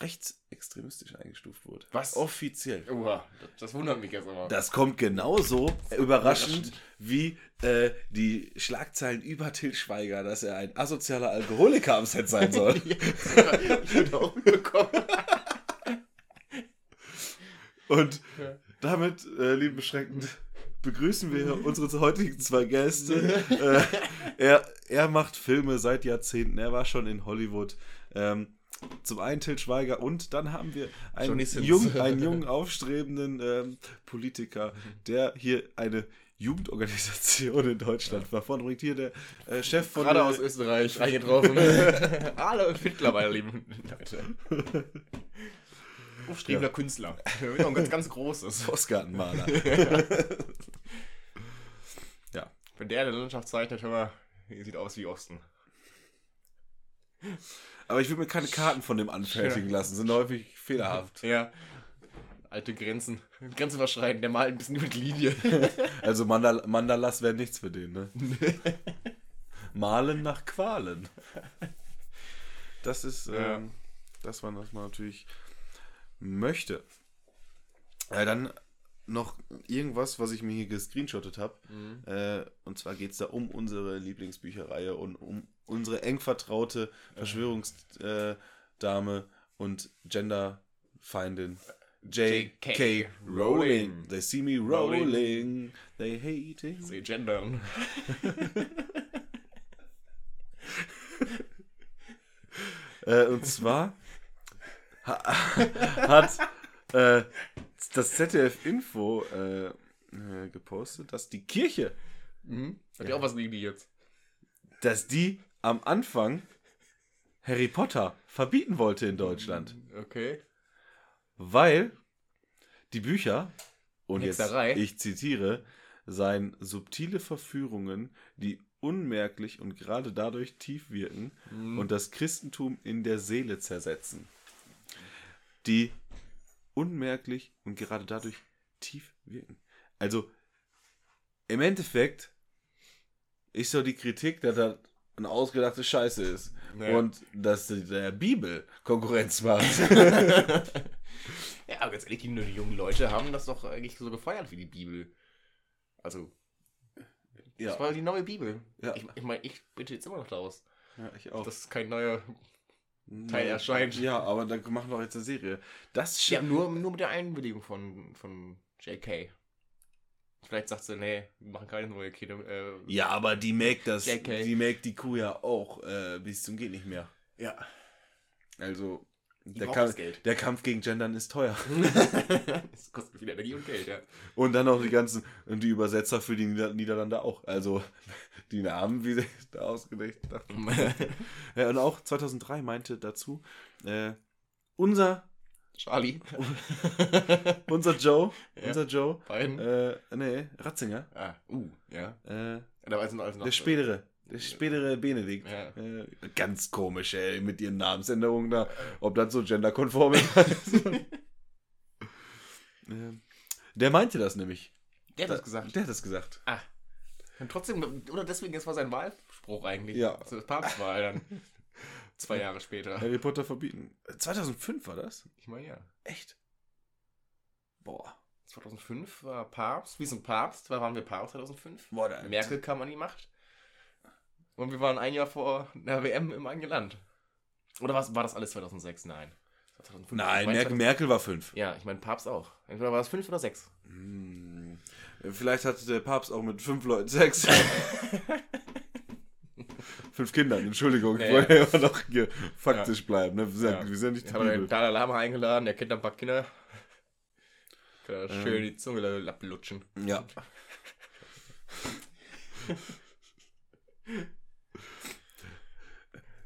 rechtsextremistisch eingestuft wurde. Was? Offiziell. Oha, das, das wundert mich jetzt aber. Das kommt genauso überraschend wie äh, die Schlagzeilen über Till Schweiger, dass er ein asozialer Alkoholiker am Set sein soll. [LAUGHS] Ich würde auch bekommen. [LAUGHS] Und Ja. damit, äh, liebe Beschränkten, [LAUGHS] begrüßen wir unsere heutigen zwei Gäste. äh, er, er macht Filme seit Jahrzehnten. Er war schon in Hollywood. Ähm, zum einen Till Schweiger und dann haben wir einen, Johnny Sins. jung, einen jungen, [LAUGHS] aufstrebenden ähm, Politiker, der hier eine Jugendorganisation in Deutschland voranbringt. Hier der äh, Chef von Gerade aus Österreich eingetroffen. Hallo [LAUGHS] Hitler, meine lieben Leute. Aufstrebender Künstler. Ja, ein ganz, ganz großes. [LAUGHS] Postkartenmaler. [LAUGHS] Wenn der eine Landschaft zeichnet, hör mal, sieht aus wie Osten. Aber ich will mir keine Karten von dem anfertigen lassen, sind häufig fehlerhaft. Ja. Alte Grenzen. Grenzen überschreiten, der malt ein bisschen die Linie. [LAUGHS] Also Mandal Mandalas wäre nichts für den, ne? Malen nach Qualen. das ist Ja. ähm, das, man, was man natürlich möchte. Äh, dann noch irgendwas, was ich mir hier gescreenshottet habe. Mhm. Äh, und zwar geht es da um unsere Lieblingsbücherreihe und um unsere eng vertraute Verschwörungsdame äh, und Genderfeindin. J.K. Rowling. They see me Rowling. rolling. They hating. Sie gendern. [LAUGHS] [LAUGHS] Äh, und zwar [LAUGHS] hat äh, das ZDF Info äh, äh, gepostet, dass die Kirche, Mhm. Hat ja auch was gegen die jetzt. dass die am Anfang Harry Potter verbieten wollte in Deutschland, Okay. weil die Bücher und Hexerei. jetzt ich zitiere seien subtile Verführungen, die unmerklich und gerade dadurch tief wirken Mhm. und das Christentum in der Seele zersetzen. Die unmerklich und gerade dadurch tief wirken. Also im Endeffekt ist so die Kritik, dass das eine ausgedachte Scheiße ist Ja. und dass der Bibel Konkurrenz macht. [LAUGHS] [LAUGHS] Ja, aber ganz ehrlich, die, die jungen Leute haben das doch eigentlich so gefeiert wie die Bibel. Also, das war die neue Bibel. Ja. Ich, ich meine, ich bitte jetzt immer noch daraus, ja, ich auch. dass kein neuer. Teil Ja, erscheint. Ja, aber dann machen wir auch jetzt eine Serie. Das Ja, nur, nur mit der Einwilligung von, von JK. Vielleicht sagt sie, nee, wir machen keine neue Kinder. Äh, Ja, aber die melkt das, JK. die melkt die Kuh ja auch äh, bis zum geht nicht mehr. ja. Also der, Geld. der Kampf gegen Gendern ist teuer. [LAUGHS] das kostet viel Energie und Geld, ja. Und dann auch die ganzen und die Übersetzer für die Nieder Niederlande auch. Also [LAUGHS] die Namen, wie sie [LAUGHS] da ausgedacht haben. Ja, und auch 2003 meinte dazu äh, unser Charlie. unser Joe, Ja. unser Joe, Beiden. äh, nee, Ratzinger, ah, uh, ja. äh, noch noch. der spätere, der spätere Benedikt. Ja. Äh, ganz komisch, ey, mit ihren Namensänderungen da, ob das so genderkonform ist. [LAUGHS] Der meinte das nämlich. Der hat das gesagt. Der hat das gesagt. Ah. Und trotzdem, oder deswegen, das war sein Wahlspruch eigentlich. Ja. Zur Papstwahl dann. Zwei Jahre später. Harry Potter verbieten. 2005 war das? Ich meine, ja. Echt? Boah. 2005 war Papst. Wir sind Papst. Wann waren wir Papst 2005? Boah, Merkel kam an die Macht. Und wir waren ein Jahr vor einer WM im eigenen Land. Oder was, war das alles 2006? Nein. Das war 2005. Ich Nein, mein, Merkel, 2000 Merkel war 5. Ja, ich meine Papst auch. Entweder war es 5 oder 6. Hm. Vielleicht hatte der Papst auch mit fünf Leuten Sex. [LAUGHS] fünf Kindern, Entschuldigung. Ich wollte ja immer noch hier faktisch bleiben. Ne? Wir, sind, Ja. wir sind nicht die Ich habe den Bibel. Dalai Lama eingeladen, der kennt ein paar Kinder. Kann er Ähm. schön die Zunge ablutschen. Ja. [LAUGHS] [LAUGHS]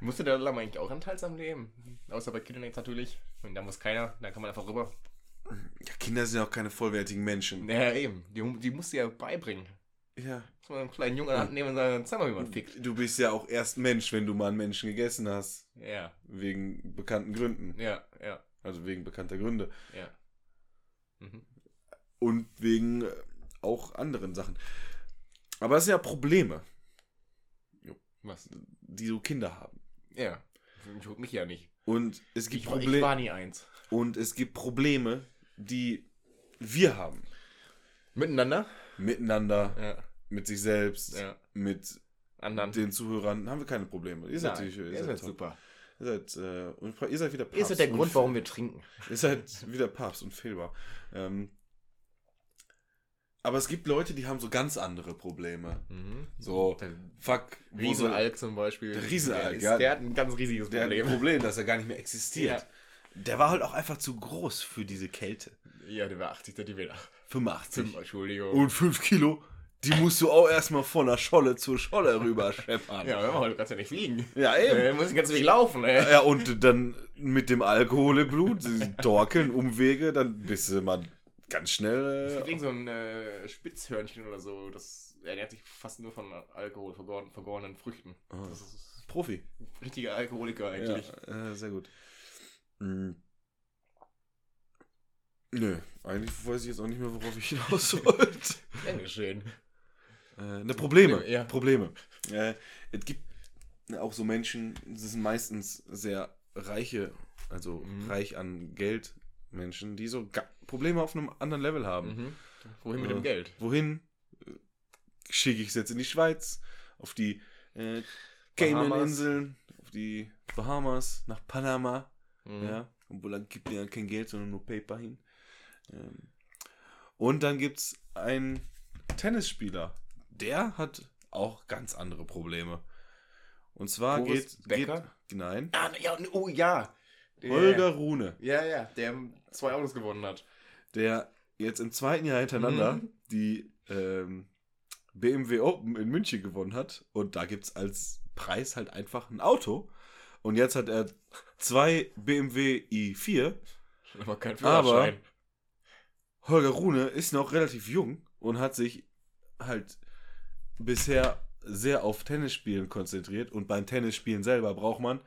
Musste der Lama eigentlich auch Anteil am Leben? Außer bei Kindern jetzt natürlich. Und da muss keiner, da kann man einfach rüber. ja. Kinder sind ja auch keine vollwertigen Menschen. Naja, eben. Die, die musst du ja beibringen. Ja. Muss man einen kleinen Jungen an der Hand nehmen und sagen, zeig mal, wie man fickt. Du bist ja auch erst Mensch, wenn du mal einen Menschen gegessen hast. Ja, Wegen bekannten Gründen. ja, ja, Also wegen bekannter Gründe. ja. Mhm. Und wegen äh, auch anderen Sachen. Aber es sind ja Probleme, Was? die so Kinder haben. Ja. Ich guck mich ja nicht. Und es gibt Ich, war- ich Probleme. war nie eins. Und es gibt Probleme, die wir haben. Miteinander? Miteinander, Ja, mit sich selbst, ja. mit Anderen. den Zuhörern haben wir keine Probleme. Ihr seid, Nein, ihr seid, super. Ihr seid, äh, ihr seid wieder Papst. Ihr seid der und Grund, warum wir trinken. Ihr seid wieder Papst und fehlbar. Ähm, aber es gibt Leute, die haben so ganz andere Probleme. Mhm. So, Der fuck, wo so- Riesenalk zum Beispiel. Der Riesenalk, der, ist, ja. der hat ein ganz riesiges Der hat ein Problem. Problem, dass er gar nicht mehr existiert. Ja. Der war halt auch einfach zu groß für diese Kälte. Ja, der war 80 Zentimeter. 85. Fünf, Entschuldigung. Und 5 Kilo, die musst du auch erstmal von der Scholle zur Scholle rüber scheppern. ja, mal, du kannst ja nicht fliegen. ja Äh, muss den ganzen Weg laufen, ey. Ja, und dann mit dem Alkohol im Blut, Dorkeln, Umwege, dann bist du mal ganz Es schnell. gibt Äh, so ein äh, Spitzhörnchen oder so, das ernährt sich fast nur von Alkohol, vergoren, vergorenen Früchten. Ah. Das ist Profi. richtiger Alkoholiker eigentlich. Ja, äh, sehr gut. Mhm. Nö, eigentlich weiß ich jetzt auch nicht mehr, worauf ich hinaus [LAUGHS] wollte. Dankeschön. Äh, ne, Probleme. Ja. Probleme. Äh, es gibt auch so Menschen, das sind meistens sehr reiche, also Mhm. reich an Geld Menschen, die so Probleme auf einem anderen Level haben. Mhm. Wohin mit Äh, dem Geld? Wohin äh, schicke ich es jetzt in die Schweiz, auf die äh. Cayman-Inseln, auf die Bahamas, nach Panama, Mhm. ja, obwohl dann gibt mir ja kein Geld, sondern nur Paper hin. Ähm, und dann gibt es einen Tennisspieler, der hat auch ganz andere Probleme. Und zwar Boris geht, Becker? geht nein, Ah, ja, oh ja. Der- Holger Rune, Ja, ja, der zwei Autos gewonnen hat. der jetzt im zweiten Jahr hintereinander Mhm. die ähm, BMW Open in München gewonnen hat. Und da gibt es als Preis halt einfach ein Auto. Und jetzt hat er zwei BMW i4. Aber kein Aber- Führerschein. Holger Rune ist noch relativ jung und hat sich halt bisher sehr auf Tennisspielen konzentriert. Und beim Tennisspielen selber braucht man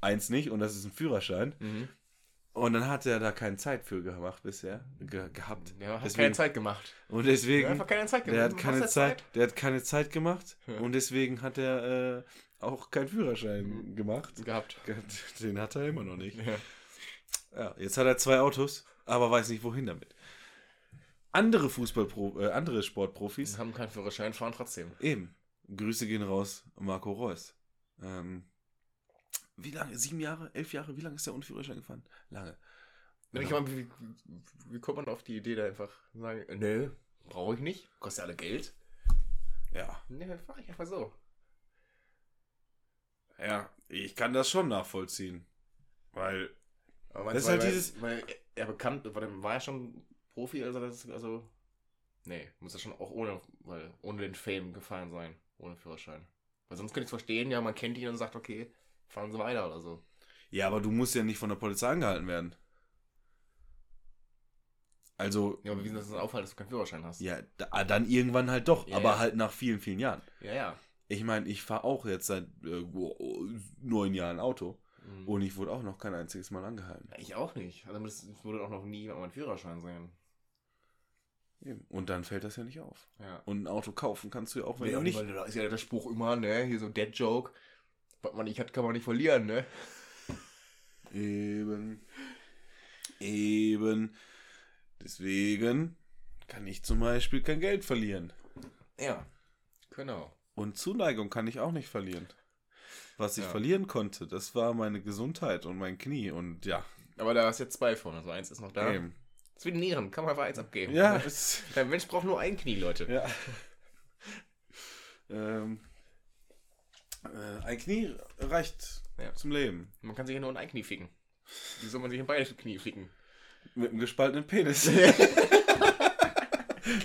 eins nicht und das ist ein Führerschein. Mhm. Und dann hat er da keine Zeit für gemacht bisher ge gehabt. Der hat Deswegen- keine Zeit gemacht. Und Der deswegen, hat einfach keine Zeit gemacht. der hat keine ist Zeit, der hat keine Zeit gemacht Ja. und deswegen hat er äh, auch keinen Führerschein Mhm. gemacht. gehabt? Den hat er immer noch nicht. Ja. Ja, jetzt hat er zwei Autos, aber weiß nicht wohin damit. Andere Fußballpro, äh, andere Die Sportprofis, haben keinen Führerschein, fahren trotzdem. eben. Grüße gehen raus, Marco Reus. Ähm, wie lange? Sieben Jahre? Elf Jahre? Wie lange ist der ohne Führerschein gefahren? Lange. Ja. Ich meine, wie, wie kommt man auf die Idee, da einfach zu sagen, äh, nö, brauche ich nicht, kostet ja alle Geld. Ja. Ne, fahr ich einfach so. Ja, ich kann das schon nachvollziehen. Weil Aber Das ist weil, halt weil, dieses- Weil er bekannt, war, der- war er schon Profi, also das, also. Nee, muss er schon auch ohne, weil, ohne den Fame gefahren sein, ohne Führerschein. Weil sonst könnte ich es verstehen, ja, man kennt ihn und sagt, okay, fahren Sie weiter oder so. Ja, aber du musst ja nicht von der Polizei angehalten werden. Also, Ja, aber wie ist das denn auffallen, dass du keinen Führerschein hast? ja, da, dann irgendwann halt doch, Ja, aber ja. halt nach vielen, vielen Jahren. Ja, ja. Ich meine, ich fahre auch jetzt seit äh, neun Jahren Auto Mhm. und ich wurde auch noch kein einziges Mal angehalten. Ja, ich auch nicht. Also das würde auch noch nie meinen Führerschein sehen. Eben. Und dann fällt das ja nicht auf. Ja. Und ein Auto kaufen kannst du ja auch, wenn Ja, du nicht. weil da ist ja der Spruch immer, ne, hier so Dead Joke. Was man nicht hat, kann man nicht verlieren, ne? Eben. Eben. Deswegen kann ich zum Beispiel kein Geld verlieren. Ja. Genau. Und Zuneigung kann ich auch nicht verlieren. Was ich Ja. verlieren konnte, das war meine Gesundheit und mein Knie. Und ja, Aber da hast jetzt zwei von, also eins ist noch da. eben. Das ist wie Nieren, kann man einfach eins abgeben. Ja, [LAUGHS] Der Mensch braucht nur ein Knie, Leute. ja. [LAUGHS] ähm, äh, ein Knie reicht Ja. zum Leben. Man kann sich ja nur in ein Knie ficken. Wie soll man sich in beide Knie ficken? Mit einem gespaltenen Penis. [LAUGHS]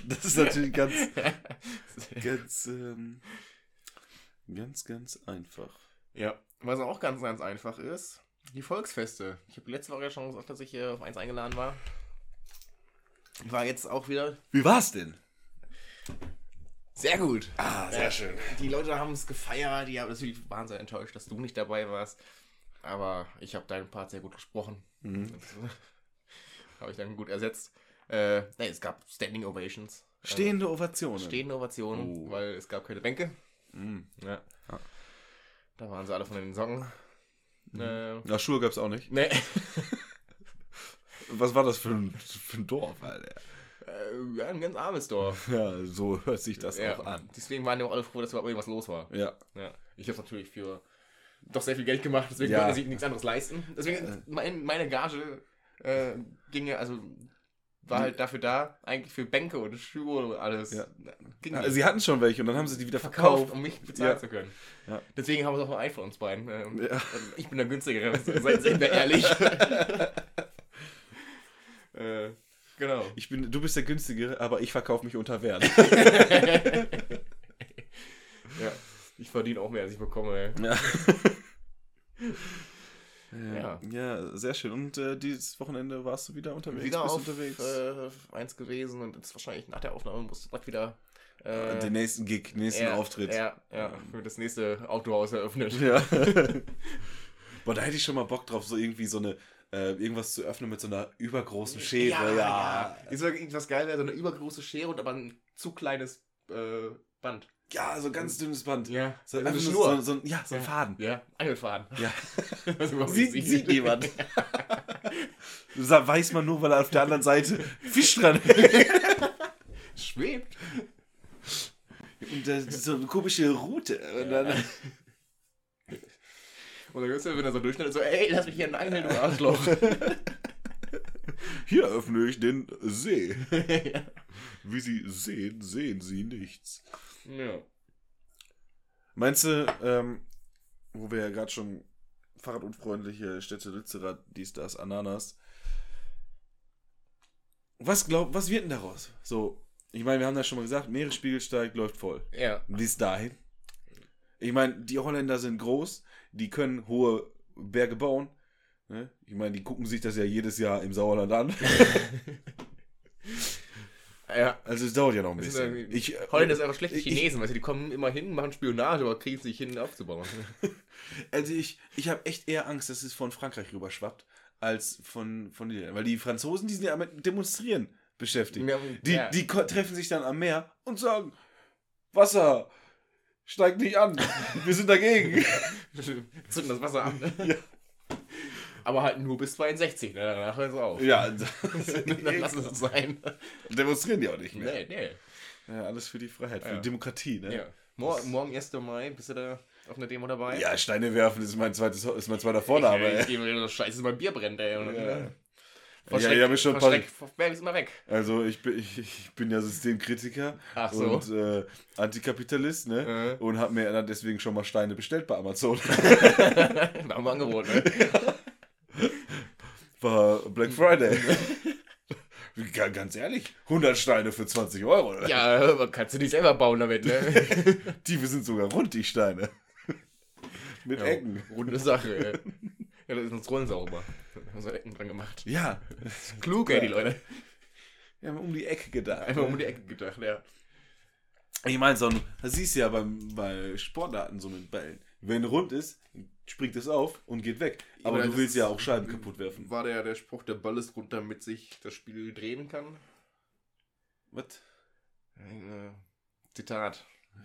das ist natürlich ganz, ganz, ähm, ganz, ganz einfach. ja, was auch ganz, ganz einfach ist, die Volksfeste. Ich habe letzte Woche ja schon gesagt, dass ich hier auf eins eingeladen war. War jetzt auch wieder Wie war's denn? Sehr gut. Ah, Ja, Die Leute haben es gefeiert, die haben natürlich waren sehr enttäuscht, dass du nicht dabei warst. Aber ich habe deinen Part sehr gut gesprochen. Mhm. [LAUGHS] habe ich dann gut ersetzt. Äh, nee, es gab Standing Ovations. Stehende Ovationen. Äh, stehende Ovationen, Oh. weil es gab keine Bänke. Mhm. Ja. Ja. Da waren sie alle von den Socken. Äh, Na, Schuhe gab's auch nicht. nee. Was war das für ein, für ein Dorf, Alter? Äh, ja, ein ganz armes Dorf. [LAUGHS] Ja, so hört sich das ja. auch an. Deswegen waren die auch alle froh, dass überhaupt irgendwas los war. Ja. Ja. Ich habe natürlich für doch sehr viel Geld gemacht, deswegen Ja. konnte ich nichts anderes leisten. Deswegen, mein, meine Gage äh, ging ja, also war halt dafür da, eigentlich für Bänke und Schuhe und alles. Ja. Ja. Sie hatten schon welche und dann haben sie die wieder verkauft, verkauft. um mich bezahlen Ja. zu können. Ja. Deswegen haben wir es auch nur einen von uns beiden. Ähm, Ja. Ich bin der günstigere, [LAUGHS] seid wir ehrlich. [LAUGHS] äh, genau. Ich bin, du bist der günstigere, aber ich verkaufe mich unter Wert. [LAUGHS] ja, ich verdiene auch mehr, als ich bekomme. Ey. ja. Ja. ja, sehr schön. Und äh, dieses Wochenende warst du wieder unterwegs? wieder Bist auf unterwegs? Äh, eins gewesen und jetzt wahrscheinlich nach der Aufnahme musst du direkt wieder äh, den nächsten Gig, den nächsten ja, Auftritt. Ja, ja, für das nächste Autohaus eröffnet. Ja. [LAUGHS] Boah, da hätte ich schon mal Bock drauf, so irgendwie so eine, äh, irgendwas zu öffnen mit so einer übergroßen Schere. Ja. Ist wirklich was geil wäre, so eine übergroße Schere und aber ein zu kleines äh, Band. Ja, so ganz dünnes Band. Ja. So, eine einfach Schnur. So, so, ein- ja, so ein Faden. Ja, Angelfaden. Ja. [LAUGHS] Sieht, sieht niemand. [LAUGHS] Das weiß man nur, weil auf der anderen Seite [LAUGHS] Fisch dran Schwebt. Und ist so eine komische Route. Und dann, Und dann hörst du, wenn er so durchschneidet, so, ey, lass mich hier angeln, du Arschloch. Hier öffne ich den See. [LAUGHS] ja. Wie Sie sehen, sehen Sie nichts. ja. Meinst du, ähm, wo wir ja gerade schon fahrradunfreundliche Städte Lützerath, dies, das, Ananas. Was glaub, was wird denn daraus? So, ich meine, wir haben das schon mal gesagt, Meeresspiegel steigt, läuft voll. Ja. Bis dahin. Ich meine, die Holländer sind groß, die können hohe Berge bauen. Ne? Ich meine, die gucken sich das ja jedes Jahr im Sauerland an. [LAUGHS] Ja. Also es dauert ja noch ein Das bisschen. Ich, äh, Holländer ist einfach schlechte ich- Chinesen, weißt du, die kommen immer hin, machen Spionage, aber kriegen es nicht hin, aufzubauen. [LAUGHS] Also ich, ich habe echt eher Angst, dass es von Frankreich rüberschwappt, als von, von Niederlanden. Weil die Franzosen, die sind ja mit Demonstrieren beschäftigt. Ja, Die, ja. die treffen sich dann am Meer und sagen, Wasser, steigt nicht an, wir sind dagegen. zünden das Wasser an. Ja. Aber halt nur bis 62, ne? danach hört es auf. ja, Dann lassen es sein. demonstrieren die auch nicht mehr. Nee, nee. Ja, alles für die Freiheit, für Ja. die Demokratie, ne? Ja. Mor morgen 1. Mai, bist du da auf einer Demo dabei? Ja, Steine werfen ist mein, zweites, ist mein zweiter Vorname. Ich, ich mir das Scheiße, mein Bier brennt, ey. Und, Ja. ja. Ja, ich habe schon paar, Berg ist immer weg. also ich bin, ich, ich bin ja Systemkritiker so. und äh, Antikapitalist, ne? Äh. Und habe mir dann deswegen schon mal Steine bestellt bei Amazon. [LAUGHS] haben wir Angebot, ne? [LAUGHS] War Black Friday. [LAUGHS] Ga- Ganz ehrlich, 100 Steine für 20 Euro. ne? Ja, aber kannst du die selber bauen damit, ne? Die sind sogar rund, die Steine. Mit Ja, Ecken. Runde Sache, ey. Ja, das ist uns rollensauber. Haben so Ecken dran gemacht. Ja. [LAUGHS] Klug, ey, die Leute. [LAUGHS] Wir haben um die Ecke gedacht. Einfach um die Ecke gedacht, ja. Ich meine, so ein, das siehst du ja beim, bei Sportarten so mit Bällen. Wenn rund ist, springt es auf und geht weg. Aber Aber du willst ja auch Scheiben kaputt werfen. War der, der Spruch, der Ball ist rund, damit sich das Spiel drehen kann? Was? Äh, Zitat.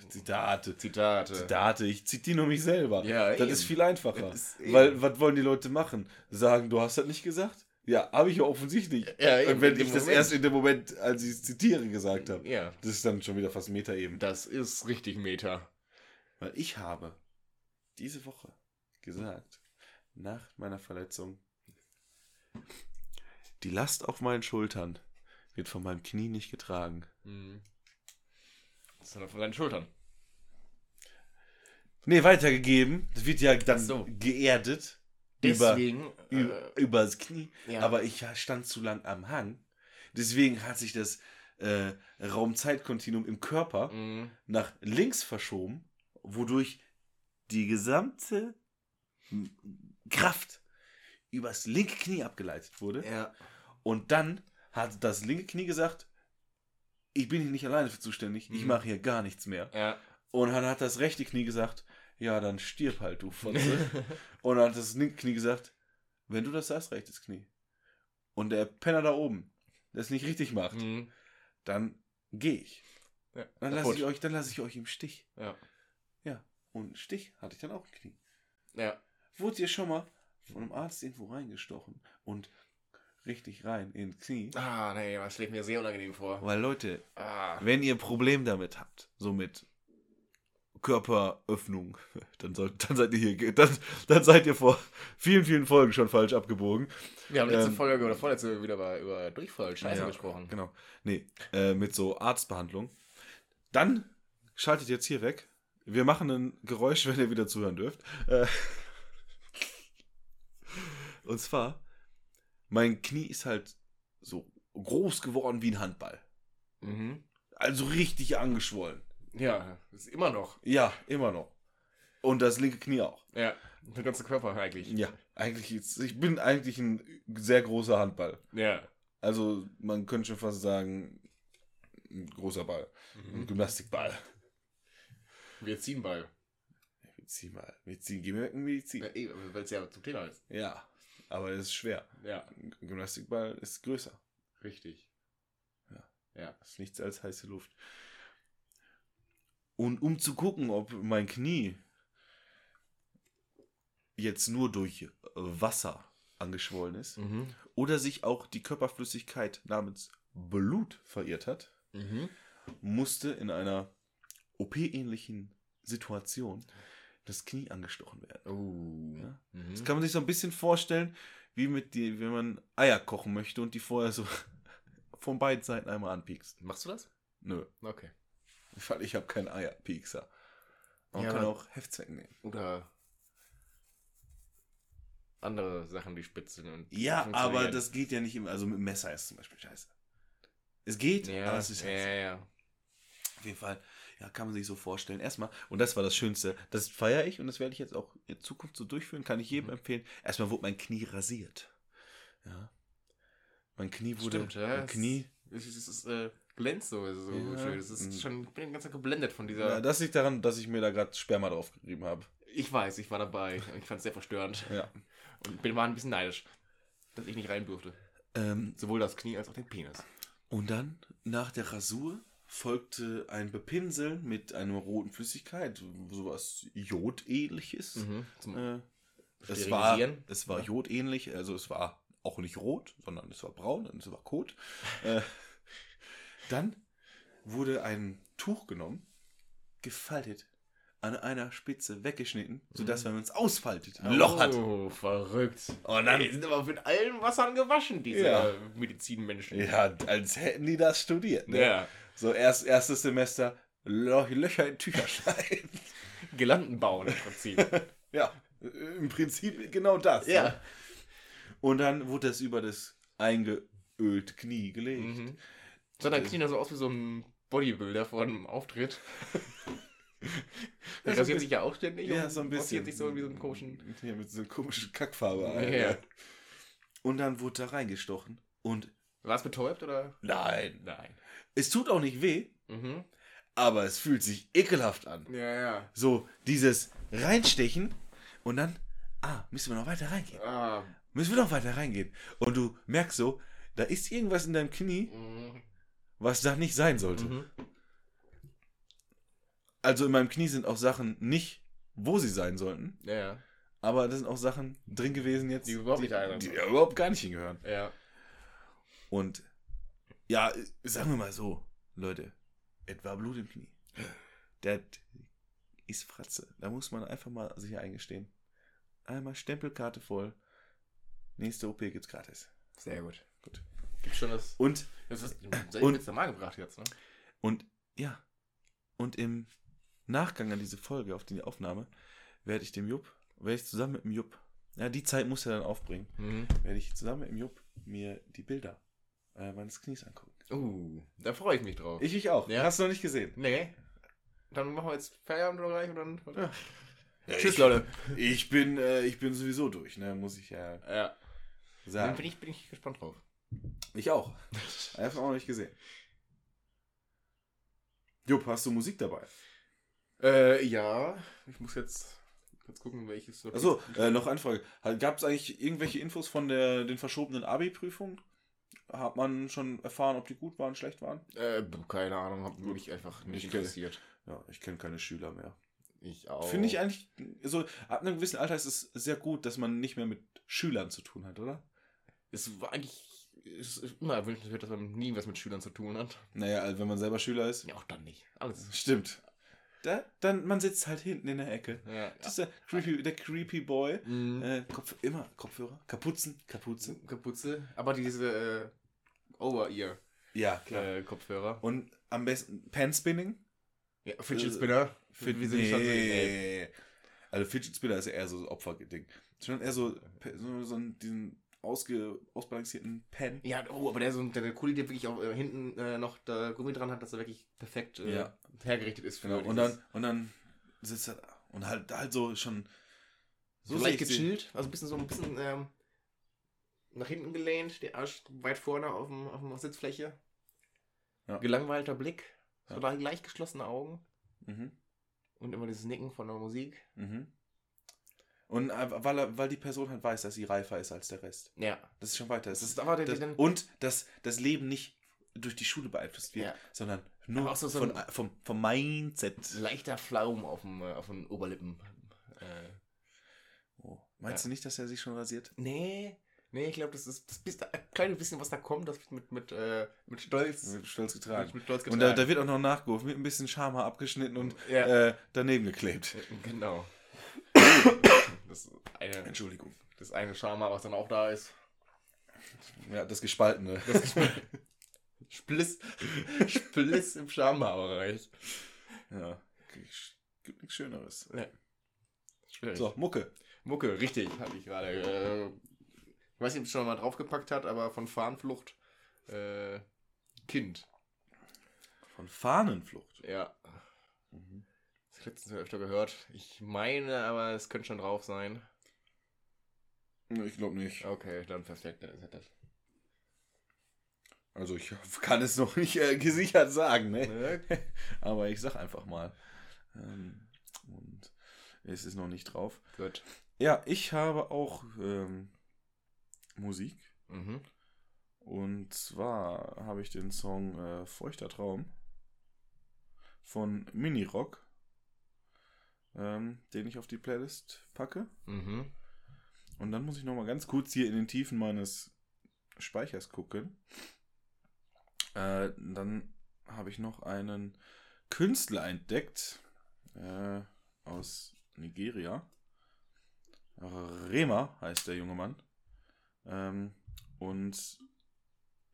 Zitate. Zitate. Zitate, ich zitiere nur mich selber. Ja, das eben. ist viel einfacher. Das ist. Weil, was wollen die Leute machen? Sagen, du hast das nicht gesagt? Ja, habe ich ja offensichtlich. Ja, eben, Und wenn ich das Moment. erst in dem Moment, als ich es zitiere, gesagt habe. Ja, Das ist dann schon wieder fast Meta eben. das ist richtig Meta. Weil ich habe diese Woche gesagt, nach meiner Verletzung, die Last auf meinen Schultern wird von meinem Knie nicht getragen. Mhm. Das ist dann von deinen Schultern. Nee, weitergegeben. Das wird ja dann so. geerdet. Über, Deswegen, über, äh, übers Knie. ja. Aber ich stand zu lang am Hang. Deswegen hat sich das äh, Raumzeitkontinuum im Körper mh, nach links verschoben, wodurch die gesamte Kraft übers linke Knie abgeleitet wurde. ja. Und dann hat das linke Knie gesagt, ich bin hier nicht alleine für zuständig, ich Mhm. mache hier gar nichts mehr. Ja. Und dann hat das rechte Knie gesagt, ja, dann stirb halt, du Fotze. [LAUGHS] Und dann hat das linke Knie gesagt, wenn du das sagst, rechtes Knie. Und der Penner da oben, der es nicht richtig macht, Mhm. dann gehe ich. ja. Dann lasse ich euch, dann lasse ich euch im Stich. Ja. Ja. Und einen Stich hatte ich dann auch im Knie. Ja. Wurdet ihr schon mal von einem Arzt irgendwo reingestochen und richtig rein ins Knie? Ah, nee, das schlägt mir sehr unangenehm vor. Weil Leute, Ah. wenn ihr ein Problem damit habt, so mit Körperöffnung, [LAUGHS] dann, sollt, dann seid ihr hier, dann, dann seid ihr vor vielen, vielen Folgen schon falsch abgebogen. Wir haben letzte Ähm, Folge oder vorletzte wieder über, über Durchfall, Scheiße Ja, gesprochen. Genau. Nee, äh, mit so Arztbehandlung. Dann schaltet jetzt hier weg. Wir machen ein Geräusch, [LAUGHS] wenn ihr wieder zuhören dürft. Äh, [LAUGHS] und zwar, mein Knie ist halt so groß geworden wie ein Handball. Mhm. Also richtig angeschwollen. Ja, ist immer noch. Ja, immer noch. Und das linke Knie auch. Ja, der ganze Körper eigentlich. Ja, eigentlich ist, ich bin eigentlich ein sehr großer Handball. Ja. Also man könnte schon fast sagen, ein großer Ball. Ein Gymnastikball. Wir ziehen Ball. Wir ziehen mal. Wir ziehen, gehen wir weg in Medizin. Ja, eh, weil es ja zum Thema ist. Ja, aber es ist schwer. Ja, Ein Gymnastikball ist größer. richtig. Ja. Ja. Ist nichts als heiße Luft. Und um zu gucken, ob mein Knie jetzt nur durch Wasser angeschwollen ist Mhm. oder sich auch die Körperflüssigkeit namens Blut verirrt hat, Mhm. musste in einer OP-ähnlichen Situation das Knie angestochen werden. Oh. Ja. Mhm. Das kann man sich so ein bisschen vorstellen, wie mit die, wenn man Eier kochen möchte und die vorher so [LAUGHS] von beiden Seiten einmal anpiekst. Machst du das? Nö, Okay. weil ich habe keinen Eierpiekser. Man Ja, kann auch Heftzwecken nehmen. Oder andere Sachen, die spitz sind. Und Ja, aber das geht ja nicht immer. Also mit dem Messer ist zum Beispiel scheiße. Es geht, Ja, aber es ist scheiße. ja, ja. Auf jeden Fall, ja, kann man sich so vorstellen. Erstmal, und das war das Schönste, das feiere ich und das werde ich jetzt auch in Zukunft so durchführen, kann ich jedem Mhm. empfehlen. Erstmal wurde mein Knie rasiert. Ja. Mein Knie wurde. Stimmt, ja. mein es- Knie. Es ist, es ist äh, glänzt so, es so Ja. schön. Es ist Mhm. schon, ich bin Zeit geblendet von dieser. Ja, das liegt daran, dass ich mir da gerade Sperma drauf gegeben habe. ich weiß, ich war dabei. Ich fand es sehr verstörend. Ja. Und bin war ein bisschen neidisch, dass ich nicht rein durfte. Ähm, Sowohl das Knie als auch den Penis. und dann, nach der Rasur, folgte ein Bepinseln mit einer roten Flüssigkeit, sowas Jodähnliches. Mhm. Äh, es war, es war Ja. jodähnlich, also es war auch nicht rot, sondern es war braun und es war kot. [LAUGHS] äh, dann wurde ein Tuch genommen, gefaltet, an einer Spitze weggeschnitten, sodass, Mhm. wenn man es ausfaltet, ein Loch hat. Oh, verrückt. Und Die dann, sind aber mit allen Wassern gewaschen, diese Ja. Medizinmenschen. ja, als hätten die das studiert. Ne? Ja. So erst, erstes Semester, Löcher in Tücher schneiden. [LAUGHS] Gelanden bauen im Prinzip. [LAUGHS] ja, im Prinzip genau das. ja. ne? Und dann wurde das über das eingeölte Knie gelegt. Mhm. So, dann Knie so aus wie so ein Bodybuilder vor einem Auftritt. [LAUGHS] Der ein rasiert sich ja auch ständig Ja, und so ein bisschen. rasiert sich so wie so einen komischen... Ja, mit so einer komischen Kackfarbe. Ja. Alter. Und dann wurde da reingestochen. Und War es betäubt oder? nein, Nein. Es tut auch nicht weh, Mhm. aber es fühlt sich ekelhaft an. Ja, ja. So, dieses Reinstechen und dann, ah, müssen wir noch weiter reingehen. Ah. Müssen wir noch weiter reingehen. Und du merkst so, da ist irgendwas in deinem Knie, Mhm. was da nicht sein sollte. Mhm. Also in meinem Knie sind auch Sachen nicht, wo sie sein sollten. Ja, ja. Aber da sind auch Sachen drin gewesen jetzt, Die überhaupt nicht die, rein- die ja überhaupt gar nicht hingehören. Ja. Und ja, sagen wir mal so, Leute, etwa Blut im Knie. Das ist Fratze. Da muss man einfach mal sich eingestehen. Einmal Stempelkarte voll. Nächste OP gibt's gratis. Sehr gut. Gut. Gibt schon das. Und, Das ist [CLEARS THROAT] Und- und normal gebracht jetzt, ne? und, ja. Und im Nachgang an diese Folge, auf die Aufnahme, werde ich dem Jupp, werde ich zusammen mit dem Jupp, ja, die Zeit muss er dann aufbringen, Mhm. werde ich zusammen mit dem Jupp mir die Bilder äh, meines Knies angucken. Uh, da freue ich mich drauf. Ich, ich auch. Ja. Hast du noch nicht gesehen? Nee. Dann machen wir jetzt Feierabend oder gleich und dann. Ja. Tschüss, ich, Leute. Ich bin, äh, ich bin sowieso durch, ne? Muss ich ja Ja. Dann sagen. bin ich, bin ich gespannt drauf. Ich auch. Einfach auch noch nicht gesehen. Jupp, hast du Musik dabei? Äh, ja. Ich muss jetzt kurz gucken, welches. so- Achso, äh, noch eine Frage. Gab es eigentlich irgendwelche Infos von der, den verschobenen Abi-Prüfungen? Hat man schon erfahren, ob die gut waren, schlecht waren? Äh, keine Ahnung, hat mich einfach nicht Ich kenn- interessiert. Ja, ich kenne keine Schüler mehr. Ich auch. Finde ich eigentlich, so ab einem gewissen Alter ist es sehr gut, dass man nicht mehr mit Schülern zu tun hat, oder? Es war eigentlich. Es ist immer erwünschenswert, dass man nie was mit Schülern zu tun hat. Naja, also wenn man selber Schüler ist. Ja, auch dann nicht. Alles. Stimmt. Da, dann, man sitzt halt hinten in der Ecke. Ja. Das ist der creepy, der creepy Boy. Mhm. Äh, Kopf, immer Kopfhörer, Kapuzen, Kapuze. Kapuze. Aber diese äh, Over-Ear Ja, klar. äh, Kopfhörer. Und am besten Penspinning. Ja, Fidget Äh, Spinner. Fit, Wie sind die schon so- nee. Also Fidget Spinner ist ja eher so Opferding. Schon eher so, so, so einen, diesen ausge, ausbalancierten Pen. Ja, oh, aber der, so, der, der coole, der wirklich auch äh, hinten äh, noch da Gummi dran hat, dass er wirklich perfekt äh, Ja. hergerichtet ist. Für Genau. Und dann, und dann sitzt er da. Und halt, halt so schon. so sehe leicht gechillt, also ein bisschen so ein bisschen ähm, nach hinten gelehnt, der Arsch weit vorne auf, dem, auf der Sitzfläche. Ja. Gelangweilter Blick, so Ja. da leicht geschlossene Augen Mhm. und immer dieses Nicken von der Musik. Mhm. Und äh, weil, er, weil die Person halt weiß, dass sie reifer ist als der Rest. Ja. Das ist schon weiter. Das ist, das, der, und dass das Leben nicht durch die Schule beeinflusst wird, Ja. sondern Nur so- so von, ein- vom, vom Mindset. Leichter Flaum auf, dem, äh, auf den Oberlippen. Äh, Oh. Meinst Ja. du nicht, dass er sich schon rasiert? nee, nee, ich glaube, das ist das bis- ein kleines bisschen, was da kommt, das wird mit, mit, äh, mit Stolz. Wird stolz getragen. Mit, mit Stolz Und da, da wird auch noch nachgerufen, mit ein bisschen Schamhaar abgeschnitten und Ja. äh, daneben geklebt. Genau. Das eine, Entschuldigung. das eine Schamhaar, was dann auch da ist. Ja, das Gespaltene. [LAUGHS] Spliss, Spliss im Schamhaarbereich. ja, gibt nichts Schöneres. Schwierig. So, Mucke. Mucke, richtig, hatte ich gerade. Ich weiß nicht, ob es schon mal draufgepackt hat, aber von Fahnenflucht äh, Kind. Von Fahnenflucht. Ja. Mhm. Das letztens öfter gehört. Ich meine, aber es könnte schon drauf sein. Ich glaube nicht. Okay, dann perfekt, dann ist das. Also ich [LAUGHS] kann es noch nicht äh, gesichert sagen, ne? Ne? [LAUGHS] Aber ich sag einfach mal. Ähm, und es ist noch nicht drauf. Gut. Ja, ich habe auch ähm, Musik. Mhm. Und zwar habe ich den Song äh, Feuchter Traum von Minirock, ähm, den ich auf die Playlist packe. Mhm. Und dann muss ich noch mal ganz kurz hier in den Tiefen meines Speichers gucken. Äh, dann habe ich noch einen Künstler entdeckt äh, aus Nigeria. Rema heißt der junge Mann. Ähm, und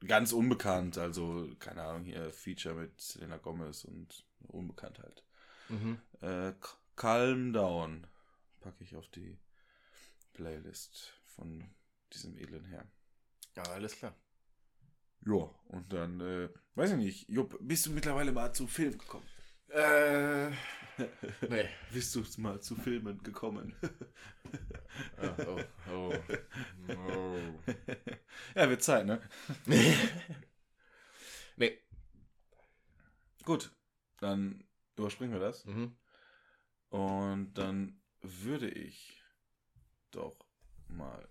ganz unbekannt, also keine Ahnung, hier Feature mit Selena Gomez und unbekannt halt. Mhm. Äh, Calm Down packe ich auf die Playlist von diesem edlen Herrn. Ja, alles klar. Ja, und dann, äh, weiß ich nicht, Jupp, bist du mittlerweile mal zu Film gekommen? Äh. Nee. Bist du mal zu Filmen gekommen? Oh, oh, oh. oh. ja, wird Zeit, ne? [LAUGHS] nee. Gut, dann überspringen wir das. Mhm. Und dann würde ich doch mal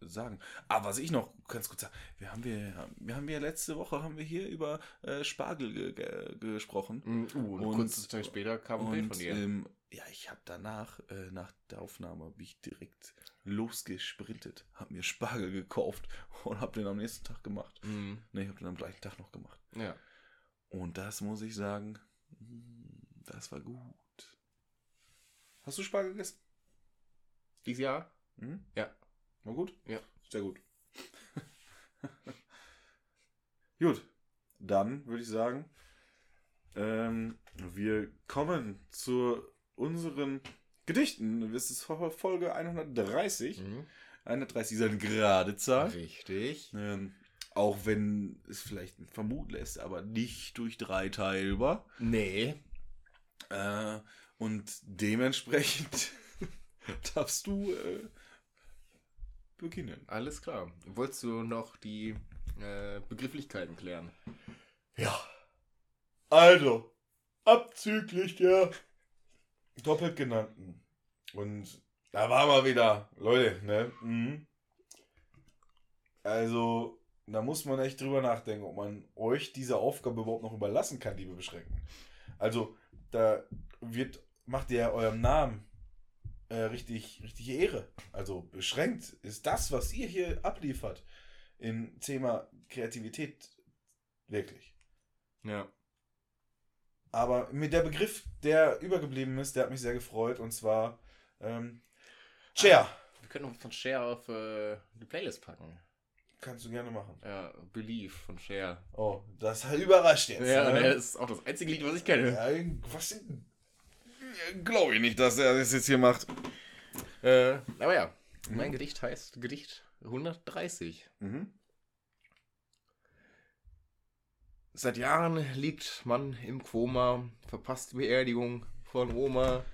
sagen. Ah, was ich noch ganz kurz sagen, wir haben wir, wir haben ja letzte Woche haben wir hier über äh, Spargel ge ge gesprochen. Mhm, Uh, und, Und- kurze Zeit später kam ein Bild von dir. ähm, ja, ich habe danach, äh, nach der Aufnahme, bin ich direkt losgesprintet, habe mir Spargel gekauft [LAUGHS] und habe den am nächsten Tag gemacht. Mhm. Ne, ich habe den am gleichen Tag noch gemacht. Ja. Und das muss ich sagen, mm, das war gut. Hast du Spargel gegessen? Dieses Jahr? Hm? Ja. War gut? Ja. Sehr gut. [LAUGHS] gut, dann würde ich sagen, ähm, wir kommen zu unseren Gedichten. Das ist Folge 130. Mhm. 130 ist eine gerade Zahl. Richtig. Ähm, auch wenn es vielleicht vermuten lässt, aber nicht durch drei teilbar. Nee. Äh, und dementsprechend [LAUGHS] darfst du äh, beginnen. Alles klar. Wolltest du noch die äh, Begrifflichkeiten klären? Ja. Also, abzüglich der doppelt genannten. Und da waren wir wieder, Leute, ne? Mhm. Also, da muss man echt drüber nachdenken, ob man euch diese Aufgabe überhaupt noch überlassen kann, liebe Beschränken. Also, da wird, macht ihr eurem Namen äh, richtig, richtig Ehre. Also, beschränkt ist das, was ihr hier abliefert im Thema Kreativität wirklich. Ja. Aber mit der Begriff, der übergeblieben ist, der hat mich sehr gefreut. Und zwar ähm, Chair. Wir können uns von Share auf äh, die Playlist packen. Kannst du gerne machen. Ja, Believe von Share. Oh, das überrascht jetzt. Ja, ne? das ist auch das einzige Lied, was ich kenne. ja, was Glaube ich nicht, dass er das jetzt hier macht. Äh, aber ja, mein Gedicht heißt Gedicht 130. Mhm. Seit Jahren liegt man im Koma, verpasst die Beerdigung von Oma.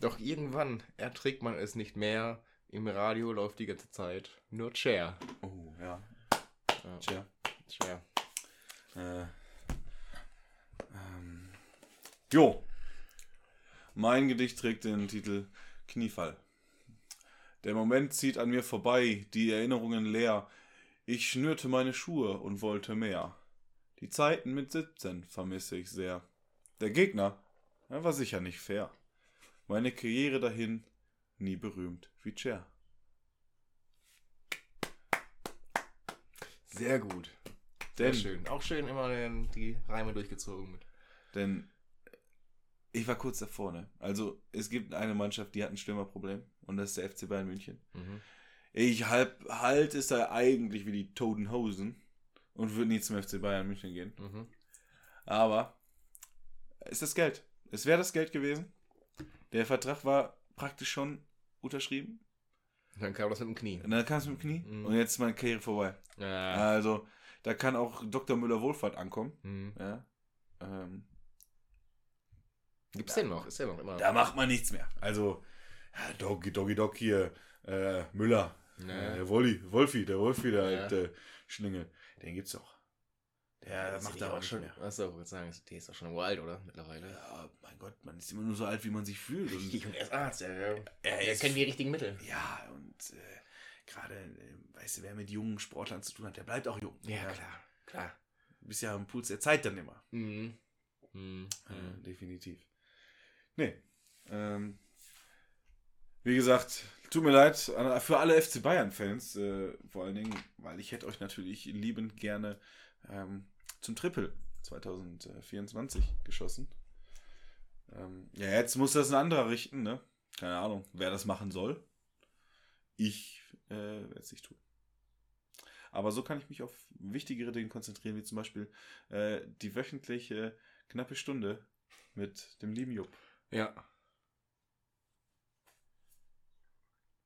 Doch irgendwann erträgt man es nicht mehr. Im Radio läuft die ganze Zeit nur Chair. Oh, ja. Ja, Chair. Chair. Äh, ähm, jo. Mein Gedicht trägt den Titel Kniefall. Der Moment zieht an mir vorbei, die Erinnerungen leer. Ich schnürte meine Schuhe und wollte mehr. Die Zeiten mit 17 vermisse ich sehr. Der Gegner er war sicher nicht fair. Meine Karriere dahin nie berühmt wie Cher. Sehr gut. Sehr Denn, schön. Auch schön immer die Reime durchgezogen mit. denn ich war kurz davor, ne? Also, es gibt eine Mannschaft, die hat ein Stürmerproblem und das ist der FC Bayern München. Mhm. Ich halb, halt ist er eigentlich wie die Toten Hosen und würde nie zum FC Bayern München gehen. Mhm. Aber es ist das Geld. Es wäre das Geld gewesen. Der Vertrag war praktisch schon unterschrieben. Dann kam das mit dem Knie. Und dann kam es mit dem Knie Mhm. und jetzt ist meine Karriere vorbei. Ja. Also, da kann auch Dr. Müller-Wohlfahrt ankommen. Mhm. Ja. Ähm, Gibt's den noch? Ist der noch immer? da macht man nichts mehr. Also, ja, Doggy, Doggy, Dog hier, äh, Müller, Ja. äh, der Wolli, Wolfi, der Wolfi, der Ja. alte Schlingel. Den gibt's doch. Der Ist macht da auch schon. mehr. Achso, ich wollte sagen, der ist doch schon uralt, oder? Mittlerweile. Ja, mein Gott, man ist immer nur so alt, wie man sich fühlt. Und, Richtig, und er ist Arzt, er, Er er ist- kennt die richtigen Mittel. ja, und äh, gerade, äh, weißt du, wer mit jungen Sportlern zu tun hat, der bleibt auch jung. Ja, klar, klar. Du bist ja am Puls der Zeit dann immer. Mhm. Mhm. Äh, definitiv. Nee. Ähm, wie gesagt, tut mir leid für alle FC Bayern-Fans, äh, vor allen Dingen, weil ich hätte euch natürlich liebend gerne ähm, zum Triple 2024 geschossen. Ähm, ja, jetzt muss das ein anderer richten, ne? Keine Ahnung, wer das machen soll. Ich äh, werde es nicht tun. Aber so kann ich mich auf wichtigere Dinge konzentrieren, wie zum Beispiel äh, die wöchentliche knappe Stunde mit dem lieben Jupp. Ja.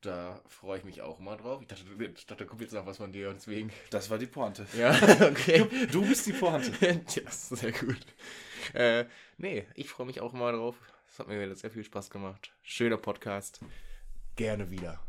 Da freue ich mich auch mal drauf. Ich dachte, ich dachte, da kommt jetzt noch was von dir, deswegen. Das war die Pointe. Ja, [LAUGHS] okay. Du bist die Pointe. [LAUGHS] ja, sehr gut. Äh, nee, ich freue mich auch mal drauf. Es hat mir wieder sehr viel Spaß gemacht. Schöner Podcast. Gerne wieder.